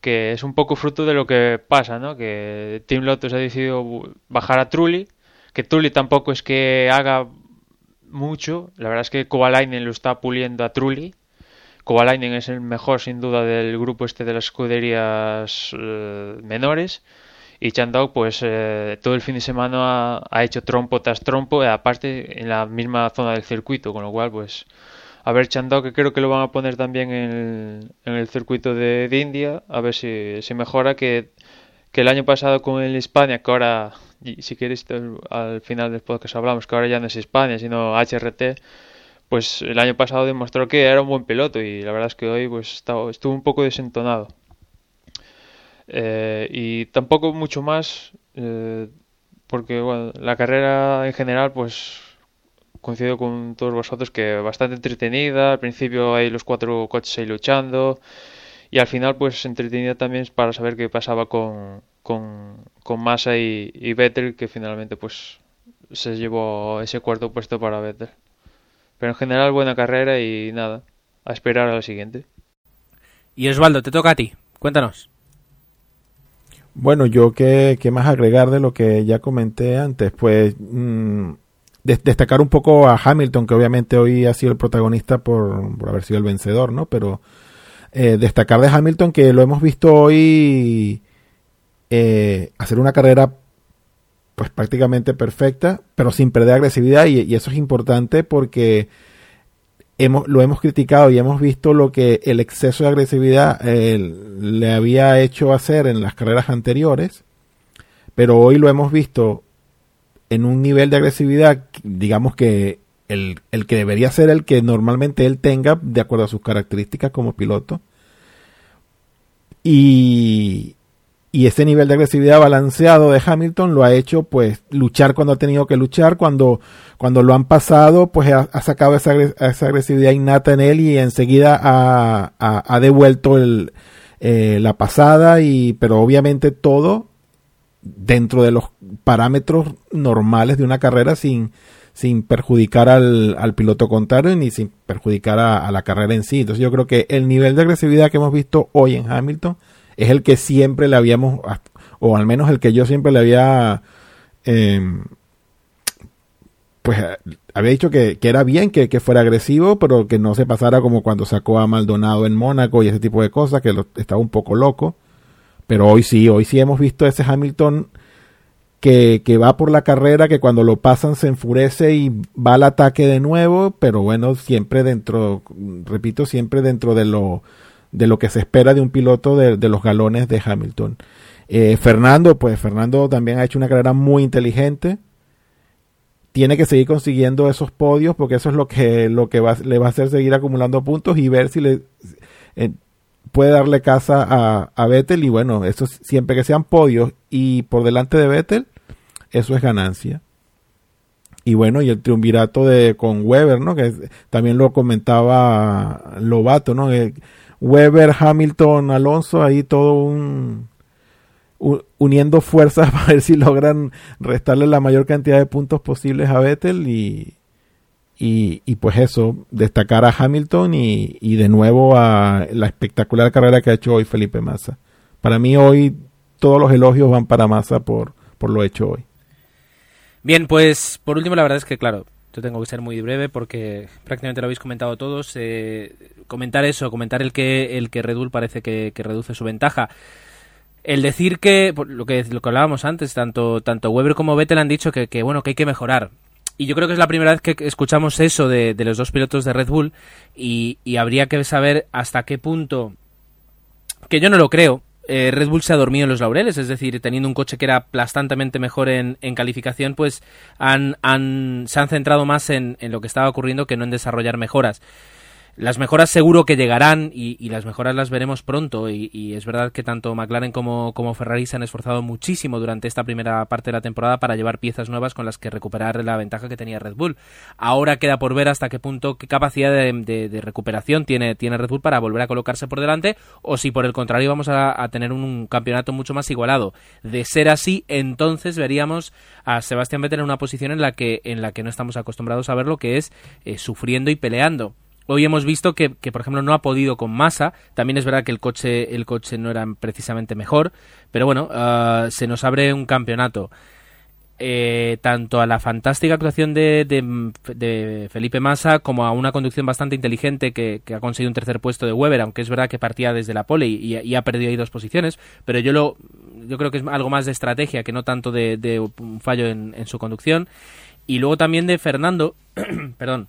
que es un poco fruto de lo que pasa, ¿no? Que Team Lotus ha decidido bajar a Trulli, que Trulli tampoco es que haga mucho, la verdad es que Kovalainen lo está puliendo a Trulli. Kovalainen es el mejor sin duda del grupo este de las escuderías eh, menores y Chandok pues eh, todo el fin de semana ha, hecho trompo tras trompo aparte en la misma zona del circuito con lo cual pues a ver Chandok que creo que lo van a poner también en el, circuito de, India a ver si, se mejora que, que el año pasado con el España que ahora si queréis al final del podcast hablamos que ahora ya no es España sino HRT pues el año pasado demostró que era un buen piloto y la verdad es que hoy pues estuvo un poco desentonado. Eh, y tampoco mucho más, eh, porque bueno, la carrera en general, pues coincido con todos vosotros que bastante entretenida. Al principio hay los cuatro coches ahí luchando. Y al final, pues entretenida también para saber qué pasaba con, con, con Massa y, y Vettel, que finalmente pues se llevó ese cuarto puesto para Vettel. Pero en general, buena carrera y nada, a esperar a la siguiente. Y Osvaldo, te toca a ti. Cuéntanos. Bueno, yo qué, qué más agregar de lo que ya comenté antes, pues destacar un poco a Hamilton, que obviamente hoy ha sido el protagonista por, por haber sido el vencedor, ¿no? Pero eh, destacar de Hamilton que lo hemos visto hoy eh, hacer una carrera pues prácticamente perfecta, pero sin perder agresividad y, y eso es importante porque hemos, lo hemos criticado y hemos visto lo que el exceso de agresividad eh, le había hecho hacer en las carreras anteriores, pero hoy lo hemos visto en un nivel de agresividad, digamos que el, el que debería ser el que normalmente él tenga de acuerdo a sus características como piloto. Y, y ese nivel de agresividad balanceado de Hamilton lo ha hecho pues luchar cuando ha tenido que luchar, cuando, cuando lo han pasado pues ha, sacado esa, esa, agresividad innata en él y enseguida ha, ha, devuelto el, eh, la pasada y pero obviamente todo dentro de los parámetros normales de una carrera sin, sin perjudicar al, al piloto contrario ni sin perjudicar a, la carrera en sí. Entonces yo creo que el nivel de agresividad que hemos visto hoy en Hamilton es el que siempre le habíamos, o al menos el que yo siempre le había, em, pues había dicho que, era bien que, fuera agresivo, pero que no se pasara como cuando sacó a Maldonado en Mónaco y ese tipo de cosas, que estaba un poco loco. Pero hoy sí, hoy sí hemos visto ese Hamilton que, que, va por la carrera, que cuando lo pasan se enfurece y va al ataque de nuevo, pero bueno, siempre dentro, repito, siempre dentro de lo de lo que se espera de un piloto de, los galones de Hamilton. Eh, Fernando, pues Fernando también ha hecho una carrera muy inteligente. tiene que seguir consiguiendo esos podios porque eso es lo que, lo que va, le va a hacer seguir acumulando puntos y ver si le eh, puede darle casa a, a Vettel y bueno, eso siempre que sean podios y por delante de Vettel, eso es ganancia. Y bueno, y el triunvirato de con Weber, ¿no? Que también lo comentaba Lobato, ¿no? Weber, Hamilton, Alonso, ahí todo un uniendo fuerzas para ver si logran restarle la mayor cantidad de puntos posibles a Vettel y, y, pues eso, destacar a Hamilton y, y, de nuevo a la espectacular carrera que ha hecho hoy Felipe Massa. Para mí hoy todos los elogios van para Massa por, por lo hecho hoy. Bien, pues por último la verdad es que claro, yo tengo que ser muy breve porque prácticamente lo habéis comentado todos. Eh, comentar eso, comentar el que el que Red parece que reduce su ventaja el decir que lo que lo que hablábamos antes tanto tanto Weber como Vettel han dicho que, bueno que hay que mejorar y yo creo que es la primera vez que escuchamos eso de, los dos pilotos de Red Bull y, habría que saber hasta qué punto que yo no lo creo eh, Red Bull se ha dormido en los laureles, es decir, teniendo un coche que era aplastantemente mejor en, en calificación, pues han, han, se han centrado más en, en, lo que estaba ocurriendo que no en desarrollar mejoras. Las mejoras seguro que llegarán y, las mejoras las veremos pronto y, es verdad que tanto McLaren como, como, Ferrari se han esforzado muchísimo durante esta primera parte de la temporada para llevar piezas nuevas con las que recuperar la ventaja que tenía Red Bull. Ahora queda por ver hasta qué punto, qué capacidad de, recuperación tiene, tiene Red Bull para volver a colocarse por delante o si por el contrario vamos a, tener un, campeonato mucho más igualado. De ser así, entonces veríamos a Sebastián Vettel en una posición en la que, en la que no estamos acostumbrados a verlo, que es eh, sufriendo y peleando Hoy hemos visto que, por ejemplo, no ha podido con masa. También es verdad que el coche, el coche no era precisamente mejor. Pero bueno, ah, se nos abre un campeonato. Eh, tanto a la fantástica actuación de, de, Felipe Massa como a una conducción bastante inteligente que, ha conseguido un tercer puesto de Weber, aunque es verdad que partía desde la pole y, ha perdido ahí dos posiciones, pero yo lo yo creo que es algo más de estrategia que no tanto de, un fallo en, en, su conducción. Y luego también de Fernando, perdón,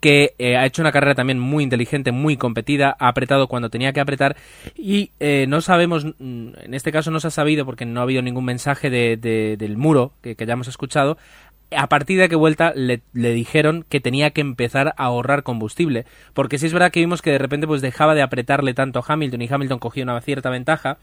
que eh, ha hecho una carrera también muy inteligente, muy competida, ha apretado cuando tenía que apretar y eh, no sabemos, mm, en este caso no se ha sabido porque no ha habido ningún mensaje de, del muro que, que hayamos escuchado, a partir de qué vuelta le, le, dijeron que tenía que empezar a ahorrar combustible. Porque si es verdad que vimos que de repente pues dejaba de apretarle tanto a Hamilton y Hamilton cogía una cierta ventaja.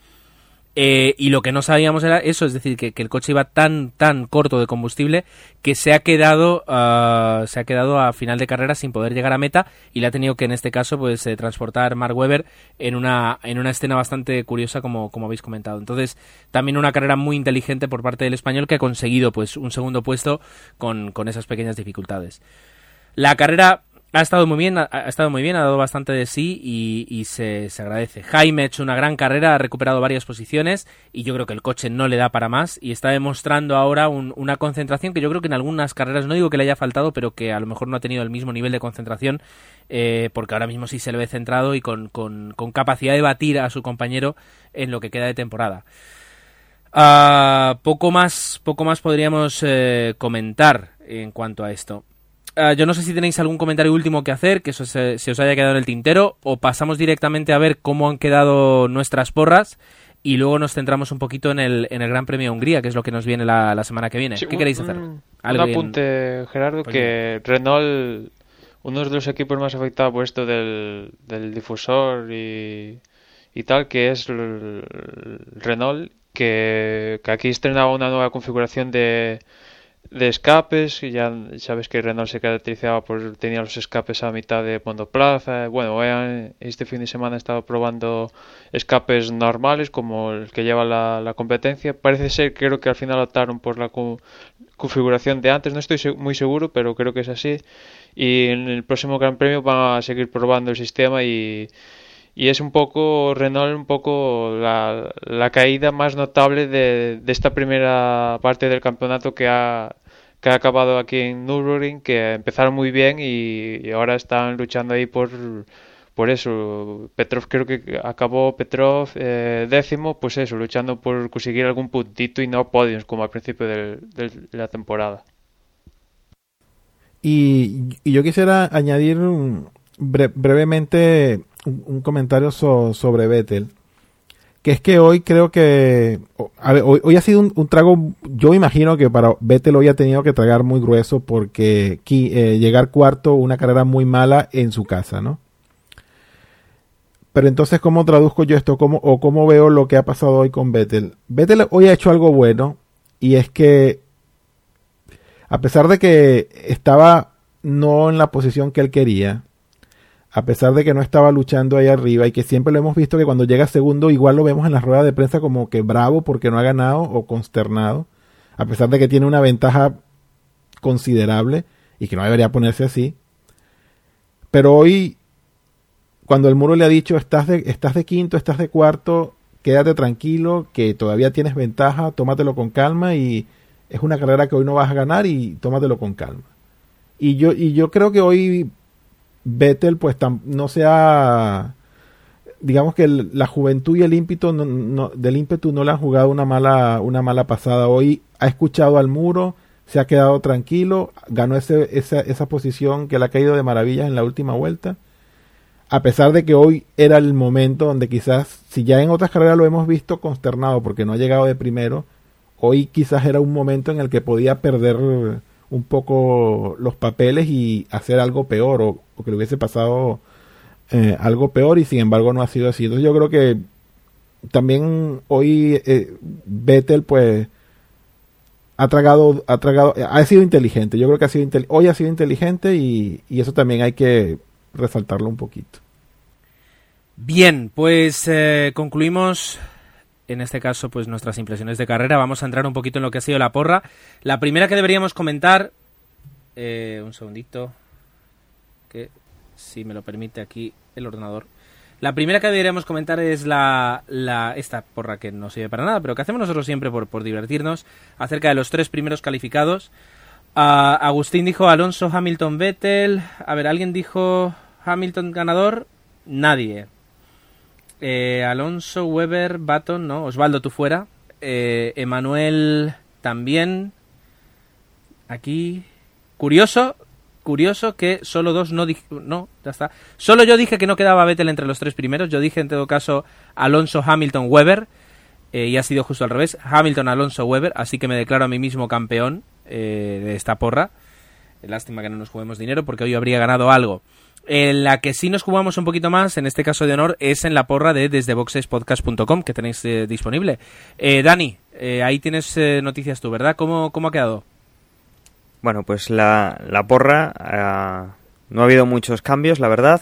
Eh, y lo que no sabíamos era eso, es decir, que, el coche iba tan, tan corto de combustible que se ha quedado, ah, se ha quedado a final de carrera sin poder llegar a meta y le ha tenido que en este caso pues eh, transportar Mark Webber en una, en una escena bastante curiosa como, como habéis comentado. Entonces, también una carrera muy inteligente por parte del español que ha conseguido pues un segundo puesto con, con esas pequeñas dificultades. La carrera ha estado muy bien, ha, estado muy bien, ha dado bastante de sí y, se, agradece. Jaime ha hecho una gran carrera, ha recuperado varias posiciones y yo creo que el coche no le da para más y está demostrando ahora una concentración que yo creo que en algunas carreras, no digo que le haya faltado, pero que a lo mejor no ha tenido el mismo nivel de concentración eh, porque ahora mismo sí se le ve centrado y con, capacidad de batir a su compañero en lo que queda de temporada. Ah, poco más, poco más podríamos eh, comentar en cuanto a esto. Ah, yo no sé si tenéis algún comentario último que hacer, que eso se, os haya quedado en el tintero, o pasamos directamente a ver cómo han quedado nuestras porras y luego nos centramos un poquito en el, en el Gran Premio de Hungría, que es lo que nos viene la, semana que viene. ¿Qué queréis hacer? Un, apunte, Gerardo, que Renault, uno de los equipos más afectados por esto del, difusor y, y, tal, que es el, Renault, que, que aquí estrenaba una nueva configuración de de escapes, y ya sabes que Renault se caracterizaba por tenía los escapes a mitad de monoplaza. Bueno, este fin de semana he estado probando escapes normales como el que lleva la, competencia. Parece ser, creo que al final optaron por la configuración de antes, no estoy muy seguro, pero creo que es así. Y en el próximo Gran Premio van a seguir probando el sistema y y es un poco Renault un poco la, la caída más notable de, de, esta primera parte del campeonato que ha, que ha acabado aquí en Nürburgring que empezaron muy bien y, ahora están luchando ahí por por eso. Petrov creo que acabó Petrov eh, décimo pues eso luchando por conseguir algún puntito y no podios como al principio de la temporada. Y, y, yo quisiera añadir brevemente un, comentario sobre Vettel, que es que hoy creo que a ver, hoy, ha sido un, trago, yo imagino que para Vettel hoy ha tenido que tragar muy grueso porque eh, llegar cuarto, una carrera muy mala en su casa, ¿no? Pero entonces, ¿cómo traduzco yo esto? ¿Cómo, ¿O cómo veo lo que ha pasado hoy con Vettel? Vettel hoy ha hecho algo bueno y es que, a pesar de que estaba no en la posición que él quería, a pesar de que no estaba luchando ahí arriba y que siempre lo hemos visto que cuando llega segundo igual lo vemos en las ruedas de prensa como que bravo porque no ha ganado o consternado, a pesar de que tiene una ventaja considerable y que no debería ponerse así. Pero hoy cuando el muro le ha dicho estás de, estás de quinto, estás de cuarto, quédate tranquilo, que todavía tienes ventaja, tómatelo con calma y es una carrera que hoy no vas a ganar y tómatelo con calma. Y yo, y yo creo que hoy Vettel pues no sea digamos que la juventud y el ímpetu no, del ímpetu no le han jugado una mala una mala pasada. Hoy ha escuchado al muro se ha quedado tranquilo ganó ese, esa, esa posición que le ha caído de maravillas en la última vuelta. A pesar de que hoy era el momento donde quizás, si ya en otras carreras lo hemos visto consternado porque no ha llegado de primero, hoy quizás era un momento en el que podía perder un poco los papeles y hacer algo peor o, que le hubiese pasado eh, algo peor y sin embargo no ha sido así. Entonces yo creo que también hoy eh, Vettel pues ha tragado, ha tragado, ha sido inteligente. Yo creo que ha sido hoy ha sido inteligente y, y eso también hay que resaltarlo un poquito. Bien, pues eh, concluimos en este caso pues nuestras impresiones de carrera. Vamos a entrar un poquito en lo que ha sido la porra. La primera que deberíamos comentar, eh, un segundito, que si me lo permite aquí el ordenador. La primera que deberíamos comentar es la, la esta porra que no sirve para nada, pero que hacemos nosotros siempre por, por divertirnos, acerca de los tres primeros calificados. Agustín dijo Alonso, Hamilton, Vettel. A ver, ¿alguien dijo Hamilton ganador? Nadie. Eh, Alonso, Weber, Baton, ¿no? Osvaldo, tú fuera. Eh, Emanuel también. Aquí. Curioso, curioso que solo dos no dije. No, ya está. Solo yo dije que no quedaba Vettel entre los tres primeros. Yo dije en todo caso Alonso, Hamilton, Weber. Eh, y ha sido justo al revés. Hamilton, Alonso, Weber. Así que me declaro a mí mismo campeón de esta porra. Lástima que no nos juguemos dinero porque hoy habría ganado algo. En la que sí nos jugamos un poquito más, en este caso de honor, es en la porra de desdeboxespodcast.com que tenéis eh, disponible. Eh, Dani, ahí tienes noticias tú, ¿verdad? ¿Cómo, ¿Cómo, ha quedado? Bueno, pues la, la porra no ha habido muchos cambios, la verdad.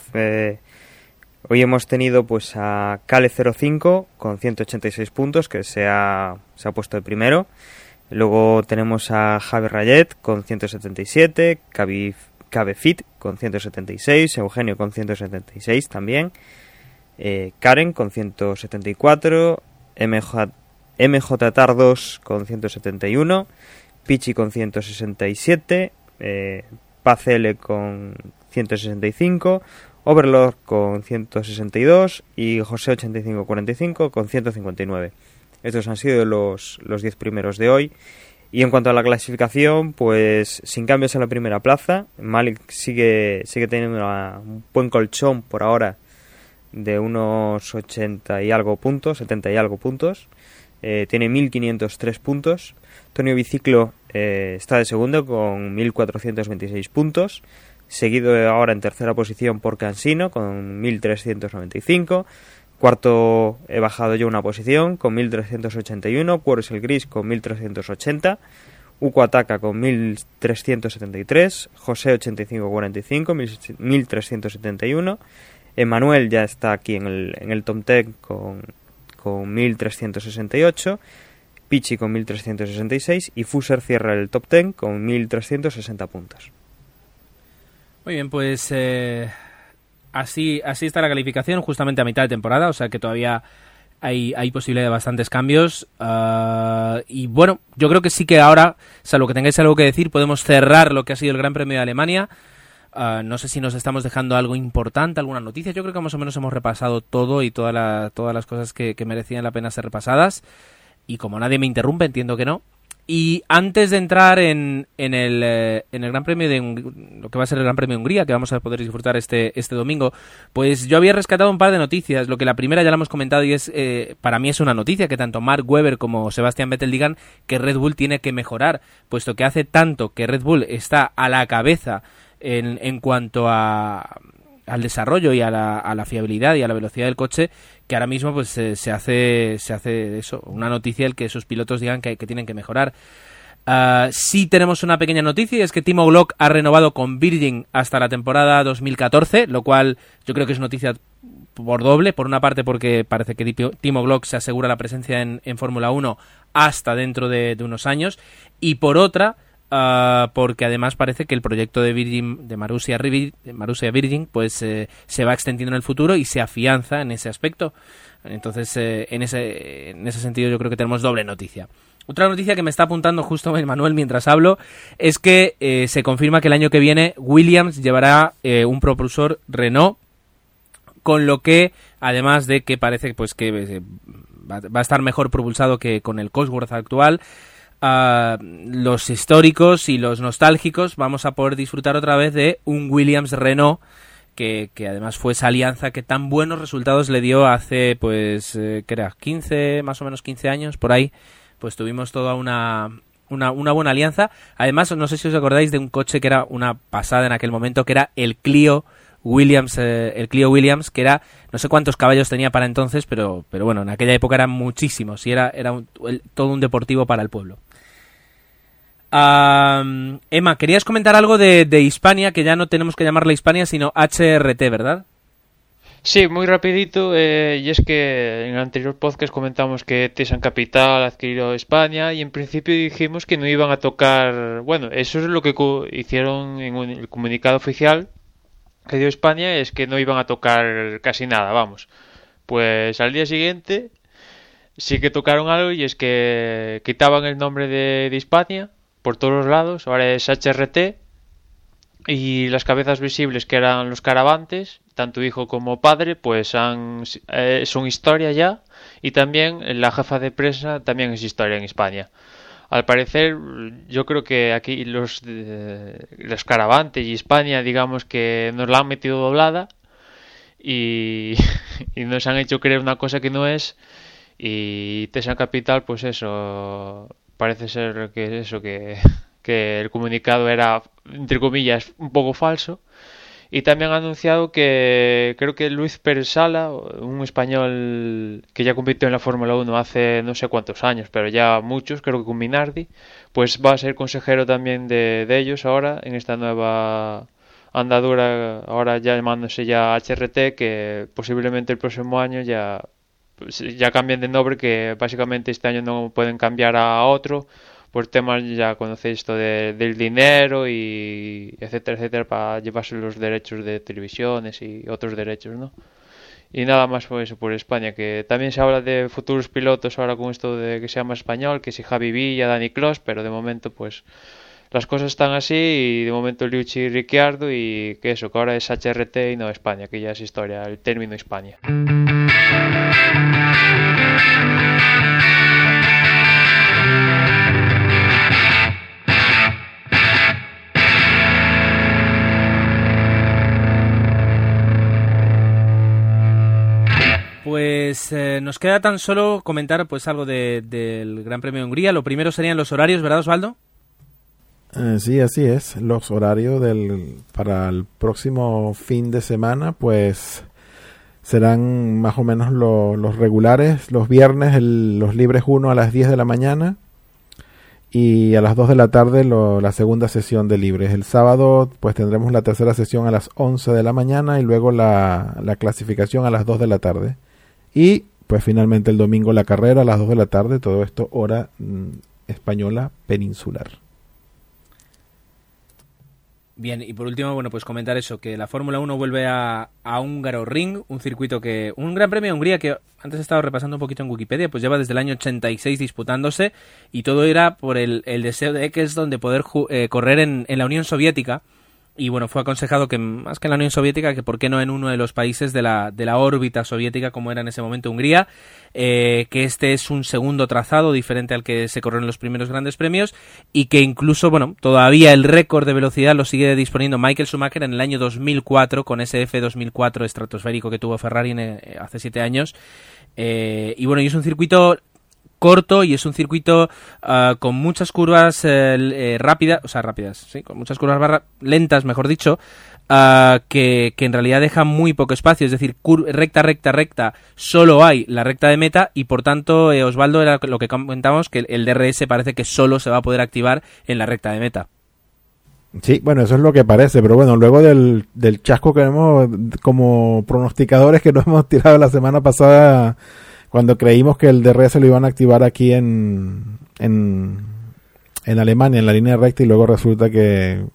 hoy hemos tenido pues a Cale05 con 186 puntos, que se ha, se ha puesto el primero. Luego tenemos a Javi Rayet con 177, Cabefit con 176, Eugenio con 176 también, eh, Karen con 174, MJ, MJ Tardos con 171, Pichi con 167, eh, Pacele con 165, Overlord con 162 y José 8545 con 159. Estos han sido los, los 10 primeros de hoy. Y en cuanto a la clasificación, pues sin cambios en la primera plaza. Malik sigue, sigue teniendo un buen colchón por ahora de unos 80 y algo puntos, 70 y algo puntos. Eh, tiene 1503 puntos. Tonio Biciclo eh, está de segundo con 1426 puntos. Seguido ahora en tercera posición por Cansino con 1395. Cuarto he bajado yo una posición con 1381, es el Gris con 1380, Uco Ataca con 1373, José 8545, 1371, Emanuel ya está aquí en el, en el Tom con, con 1368, Pichi con 1366 y Fuser cierra el top 10 con 1360 puntos. Muy bien, pues eh, así, así está la calificación, justamente a mitad de temporada, o sea que todavía hay, hay posibilidad de bastantes cambios. Ah, y bueno, yo creo que sí que ahora, salvo que tengáis algo que decir, podemos cerrar lo que ha sido el Gran Premio de Alemania. Ah, no sé si nos estamos dejando algo importante, alguna noticia. Yo creo que más o menos hemos repasado todo y todas las cosas que, merecían la pena ser repasadas. Y como nadie me interrumpe, entiendo que no. Y antes de entrar en, en, el, eh, en el Gran Premio de lo que va a ser el Gran Premio de Hungría, que vamos a poder disfrutar este, este domingo, pues yo había rescatado un par de noticias. Lo que la primera ya la hemos comentado y es, eh, para mí es una noticia que tanto Mark Webber como Sebastian Vettel digan que Red Bull tiene que mejorar, puesto que hace tanto que Red Bull está a la cabeza en, en cuanto a al desarrollo y a la, a la, fiabilidad y a la velocidad del coche que ahora mismo pues se hace se hace eso una noticia el que sus pilotos digan que, tienen que mejorar. Uh, sí tenemos una pequeña noticia y es que Timo Glock ha renovado con Virgin hasta la temporada 2014 lo cual yo creo que es noticia por doble. Por una parte porque parece que Timo Glock se asegura la presencia en, en Fórmula 1 hasta dentro de, de unos años. Y por otra Uh, porque además parece que el proyecto de Virgin de Marussia, de Virgin pues eh, se va extendiendo en el futuro y se afianza en ese aspecto. Entonces eh, en ese en ese sentido yo creo que tenemos doble noticia. Otra noticia que me está apuntando justo Manuel mientras hablo es que eh, se confirma que el año que viene Williams llevará un propulsor Renault con lo que además de que parece pues que va a estar mejor propulsado que con el Cosworth actual los históricos y los nostálgicos vamos a poder disfrutar otra vez de un Williams Renault que, además fue esa alianza que tan buenos resultados le dio hace pues eh, que era 15 más o menos 15 años por ahí pues tuvimos toda una, una, una buena alianza además no sé si os acordáis de un coche que era una pasada en aquel momento que era el Clio Williams, eh, el Clio Williams, que era, no sé cuántos caballos tenía para entonces, pero, pero bueno, en aquella época eran muchísimos y era, era todo un deportivo para el pueblo. Emma, querías comentar algo de, Hispania, que ya no tenemos que llamarla Hispania, sino HRT, ¿verdad? Sí, muy rapidito, eh, y es que en el anterior podcast comentamos que Tesan Capital ha adquirido España y en principio dijimos que no iban a tocar, bueno, eso es lo que hicieron en el comunicado oficial que dio España, es que no iban a tocar casi nada, vamos. Pues al día siguiente sí que tocaron algo y es que quitaban el nombre de, de Hispania por todos lados, ahora es HRT y las cabezas visibles que eran los caravantes, tanto hijo como padre, pues han, eh, son historia ya y también la jefa de prensa también es historia en España. Al parecer, yo creo que aquí los, los caravantes y España, digamos que nos la han metido doblada y, y nos han hecho creer una cosa que no es y Tesa Capital, pues eso, parece ser que eso, que, que el comunicado era, entre comillas, un poco falso. Y también ha anunciado que creo que Luis Pérez Sala, un español que ya compitió en la Fórmula 1 hace no sé cuántos años, pero ya muchos, creo que con Minardi, pues va a ser consejero también de, de ellos ahora en esta nueva andadura, ahora ya llamándose ya HRT, que posiblemente el próximo año ya pues, ya cambian de nombre que básicamente este año no pueden cambiar a otro por temas ya conocéis esto de, del dinero y etcétera etcétera para llevarse los derechos de televisiones y otros derechos no y nada más por eso por España que también se habla de futuros pilotos ahora con esto de que se llama español que si Javi Villa Dani Clos pero de momento pues las cosas están así y de momento Liucci y Ricciardo y que eso que ahora es HRT y no España que ya es historia el término España Pues eh, nos queda tan solo comentar pues algo del Gran Premio de Hungría. Lo primero serían los horarios, ¿verdad, Osvaldo? Eh, sí, así es. Los horarios del para el próximo fin de semana, pues serán más o menos los regulares. Los viernes los libres 1 a las 10 de la mañana y a las 2 de la tarde la segunda sesión de libres. El sábado pues tendremos la tercera sesión a las 11 de la mañana y luego la, la clasificación a las 2 de la tarde. Y pues finalmente el domingo la carrera a las 2 de la tarde, todo esto hora mm, española peninsular. Bien, y por último, bueno, pues comentar eso, que la Fórmula 1 vuelve a, a Húngaro Ring, un circuito que, un gran premio de Hungría que antes he estado repasando un poquito en Wikipedia, pues lleva desde el año 86 disputándose y todo era por el, el deseo de Eccleston de poder eh, correr en, en, la Unión Soviética y bueno, fue aconsejado que más que en la Unión Soviética, que por qué no en uno de los países de la, de la órbita soviética, como era en ese momento Hungría, eh, que este es un segundo trazado diferente al que se corrió en los primeros grandes premios y que incluso, bueno, todavía el récord de velocidad lo sigue disponiendo Michael Schumacher en el año 2004 con ese F2004 estratosférico que tuvo Ferrari eh, hace siete años. Eh, y bueno, y es un circuito corto y es un circuito ah, con muchas curvas eh, eh, rápidas, o sea, rápidas, sí, con muchas curvas lentas, mejor dicho, ah, que, en realidad deja muy poco espacio, es decir, recta, recta, recta, solo hay la recta de meta y por tanto, eh, Osvaldo, era lo que comentábamos, que el DRS parece que solo se va a poder activar en la recta de meta. Sí, bueno, eso es lo que parece, pero bueno, luego del, del chasco que hemos, como pronosticadores que nos hemos tirado la semana pasada cuando creímos que el DRS lo iban a activar aquí en, en, en Alemania, en la línea recta, y luego resulta que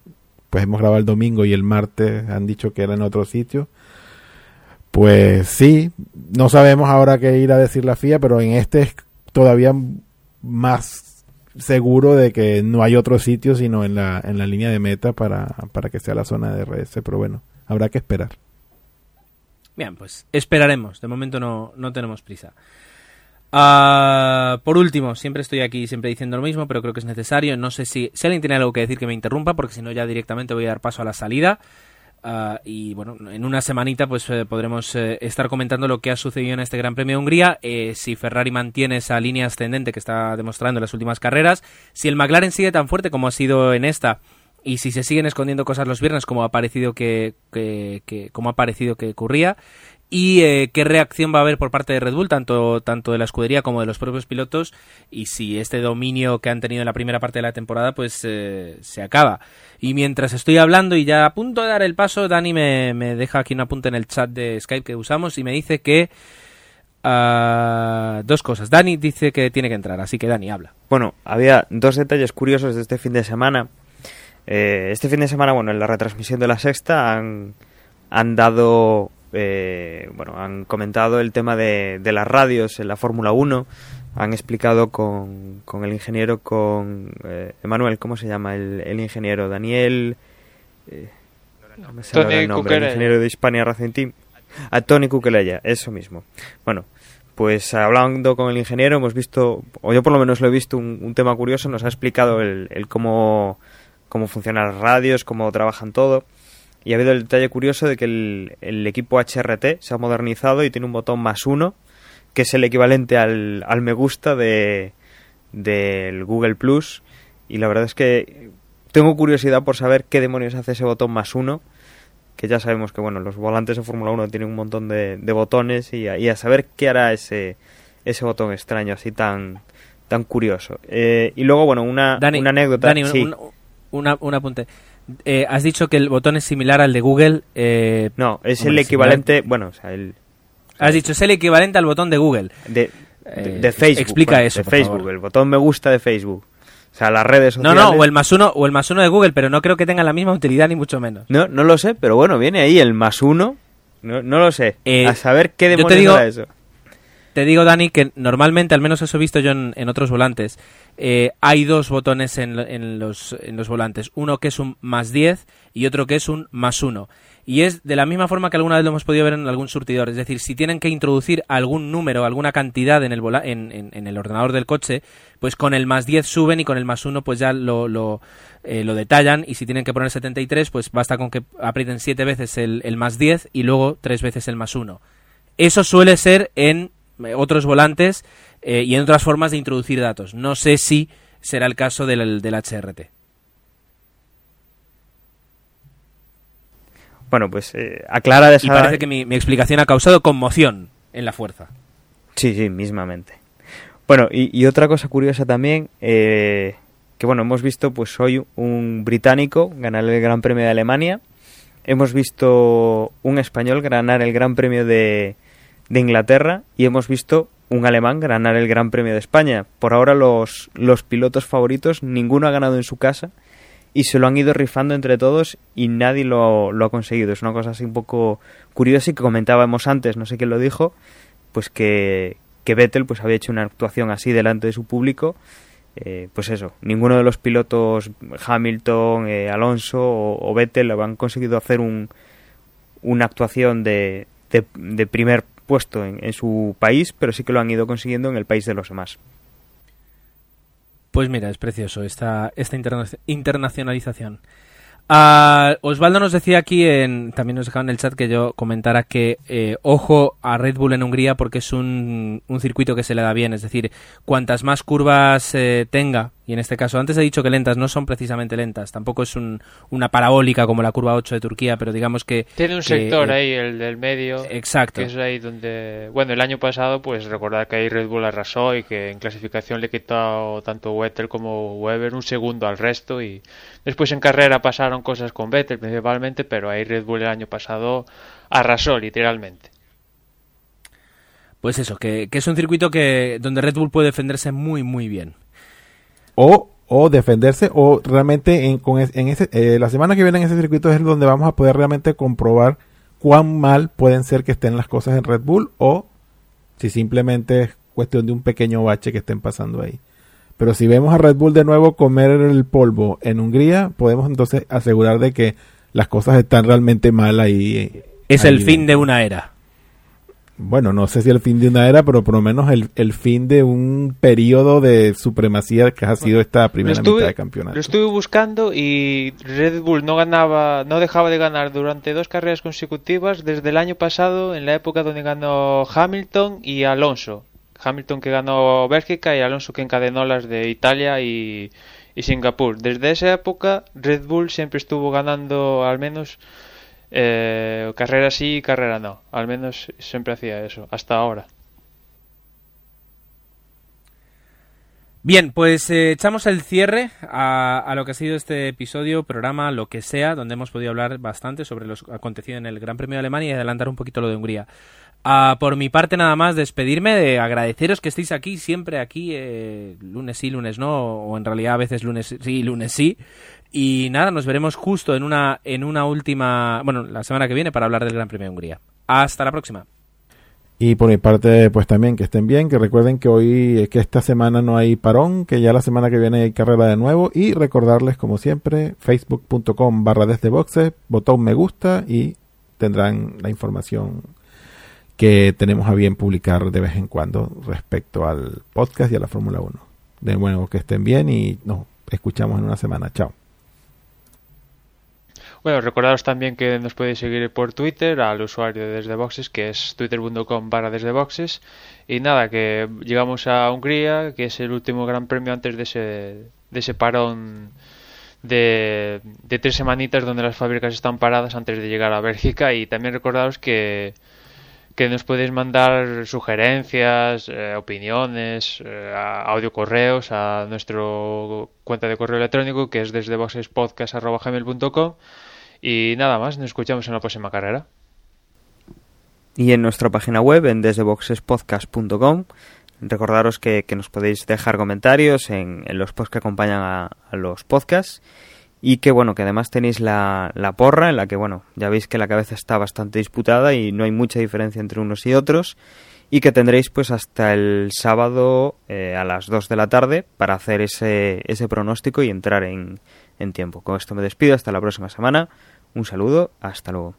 pues hemos grabado el domingo y el martes han dicho que era en otro sitio. Pues sí, no sabemos ahora qué ir a decir la FIA, pero en este es todavía más seguro de que no hay otro sitio sino en la, en la línea de meta para, para que sea la zona de DRS, pero bueno, habrá que esperar. Bien, pues esperaremos. De momento no, no tenemos prisa. Ah, por último, siempre estoy aquí siempre diciendo lo mismo, pero creo que es necesario. No sé si, si alguien tiene algo que decir que me interrumpa, porque si no ya directamente voy a dar paso a la salida. Ah, y bueno, en una semanita pues eh, podremos eh, estar comentando lo que ha sucedido en este Gran Premio de Hungría, eh, si Ferrari mantiene esa línea ascendente que está demostrando en las últimas carreras, si el McLaren sigue tan fuerte como ha sido en esta y si se siguen escondiendo cosas los viernes como ha parecido que, como ha parecido que ocurría y eh, qué reacción va a haber por parte de Red Bull tanto tanto de la escudería como de los propios pilotos y si este dominio que han tenido en la primera parte de la temporada pues eh, se acaba. Y mientras estoy hablando y ya a punto de dar el paso Dani me, me deja aquí un apunte en el chat de Skype que usamos y me dice que uh, dos cosas. Dani dice que tiene que entrar así que Dani habla. Bueno había dos detalles curiosos de este fin de semana eh, este fin de semana, bueno, en la retransmisión de la sexta han, han dado, eh, bueno, han comentado el tema de, las radios en la Fórmula 1. Han explicado con, con el ingeniero, con eh, Emanuel, ¿cómo se llama el, ingeniero? Daniel. no me Tony el el ingeniero de Hispania Racing Team. A Tony Cuquelella, eso mismo. Bueno, pues hablando con el ingeniero hemos visto, o yo por lo menos lo he visto, un, tema curioso, nos ha explicado el, el cómo cómo funcionan las radios, cómo trabajan todo. Y ha habido el detalle curioso de que el, equipo HRT se ha modernizado y tiene un botón más uno, que es el equivalente al, al me gusta de del Google Plus. Y la verdad es que tengo curiosidad por saber qué demonios hace ese botón más uno. Que ya sabemos que bueno, los volantes de Fórmula 1 tienen un montón de, botones y a, saber qué hará ese, ese botón extraño, así tan, tan curioso. Eh, y luego, bueno, una, una anécdota. sí una, un apunte. Eh, has dicho que el botón es similar al de Google. Eh, no, es el equivalente. Bueno, o sea, el. Has dicho, es el equivalente al botón de Google. De, de, Facebook. Explica eso. De Facebook, el botón me gusta de Facebook. O sea, las redes sociales. No, no, o el más uno, o el más uno de Google, pero no creo que tenga la misma utilidad ni mucho menos. No, no lo sé, pero bueno, viene ahí el más uno. No, no lo sé. Eh, a saber qué demonios te digo, eso. Te digo, Dani, que normalmente, al menos eso he visto yo en, otros volantes, eh, hay dos botones en, en, los, en los volantes. Uno que es un más 10 y otro que es un más 1. Y es de la misma forma que alguna vez lo hemos podido ver en algún surtidor. Es decir, si tienen que introducir algún número, alguna cantidad en el, en, el ordenador del coche, pues con el más 10 suben y con el más 1 pues ya eh, lo, detallan. Y si tienen que poner 73, pues basta con que aprieten 7 veces el, el más 10 y luego 3 veces el más 1. Eso suele ser en otros volantes eh, y en otras formas de introducir datos. No sé si será el caso del, del HRT. Bueno, pues eh, aclara de esa... Y parece que mi, explicación ha causado conmoción en la fuerza. Sí, sí, mismamente. Bueno, y, otra cosa curiosa también, que bueno, hemos visto pues hoy un británico ganar el Gran Premio de Alemania, hemos visto un español ganar el Gran Premio de, de Inglaterra y hemos visto un alemán ganar el Gran Premio de España. Por ahora los, los pilotos favoritos, ninguno ha ganado en su casa y se lo han ido rifando entre todos y nadie lo, lo ha conseguido. Es una cosa así un poco curiosa y que comentábamos antes, no sé quién lo dijo, pues que, que Vettel pues había hecho una actuación así delante de su público eh, pues eso, ninguno de los pilotos Hamilton, eh, Alonso o, Vettel han conseguido hacer un, una actuación de, de, primer puesto en, en, su país, pero sí que lo han ido consiguiendo en el país de los demás. Pues mira, es precioso esta, esta internacionalización. Uh, Osvaldo nos decía aquí, en, también nos dejaba en el chat que yo comentara que eh, ojo a Red Bull en Hungría porque es un, un, circuito que se le da bien, es decir, cuantas más curvas eh, tenga, y en este caso, antes he dicho que lentas no son precisamente lentas, tampoco es un, una parabólica como la curva 8 de Turquía, pero digamos que... Tiene un sector eh, ahí, el del medio. Exacto. Que es ahí donde... Bueno, el año pasado, pues recordar que ahí Red Bull arrasó y que en clasificación le quitó tanto Vettel como Weber un segundo al resto y después en carrera pasaron cosas con Vettel principalmente, pero ahí Red Bull el año pasado arrasó literalmente. Pues eso, que, que es un circuito que donde Red Bull puede defenderse muy muy bien o, o defenderse o realmente en, con en ese, eh, la semana que viene en ese circuito es donde vamos a poder realmente comprobar cuán mal pueden ser que estén las cosas en Red Bull o si simplemente es cuestión de un pequeño bache que estén pasando ahí. Pero si vemos a Red Bull de nuevo comer el polvo en Hungría, podemos entonces asegurar de que las cosas están realmente mal ahí. Es el fin de una era bueno, no sé si el fin de una era, pero por lo menos el, el fin de un periodo de supremacía que ha sido esta primera mitad de campeonato. Lo estuve buscando y Red Bull no ganaba, no dejaba de ganar durante dos carreras consecutivas desde el año pasado, en la época donde ganó Hamilton y Alonso. Hamilton que ganó Bélgica y Alonso que encadenó las de Italia y, y Singapur. Desde esa época Red Bull siempre estuvo ganando al menos eh, carrera sí, carrera no. Al menos siempre hacía eso, hasta ahora. Bien, pues eh, echamos el cierre a, lo que ha sido este episodio, programa, lo que sea, donde hemos podido hablar bastante sobre lo acontecido en el Gran Premio de Alemania y adelantar un poquito lo de Hungría. Ah, por mi parte nada más despedirme, de agradeceros que estéis aquí, siempre aquí, eh, lunes sí, lunes no, o en realidad a veces lunes sí, lunes sí. Y nada, nos veremos justo en una, en una última, bueno, la semana que viene para hablar del Gran Premio de Hungría. Hasta la próxima. Y por mi parte, pues también que estén bien, que recuerden que hoy, que esta semana no hay parón, que ya la semana que viene hay carrera de nuevo. Y recordarles, como siempre, facebook.com barra desde boxes, botón me gusta y tendrán la información que tenemos a bien publicar de vez en cuando respecto al podcast y a la Fórmula 1. De nuevo, que estén bien y nos escuchamos en una semana. Chao. Bueno, recordaros también que nos podéis seguir por Twitter al usuario de Desde Boxes, que es twitter.com barra Desde Boxes. Y nada, que llegamos a Hungría, que es el último gran premio antes de ese, de ese parón de, de tres semanitas donde las fábricas están paradas antes de llegar a Bélgica. Y también recordaros que que nos podéis mandar sugerencias, eh, opiniones, eh, audio correos a nuestro cuenta de correo electrónico que es desde boxespodcast.gmail.com y nada más, nos escuchamos en la próxima carrera. Y en nuestra página web, en desdeboxespodcast.com, recordaros que, que, nos podéis dejar comentarios en, en los posts que acompañan a, los podcasts y que bueno, que además tenéis la, la porra en la que bueno, ya veis que la cabeza está bastante disputada y no hay mucha diferencia entre unos y otros y que tendréis pues hasta el sábado eh, a las 2 de la tarde para hacer ese, ese pronóstico y entrar en, en tiempo. Con esto me despido, hasta la próxima semana. Un saludo, hasta luego.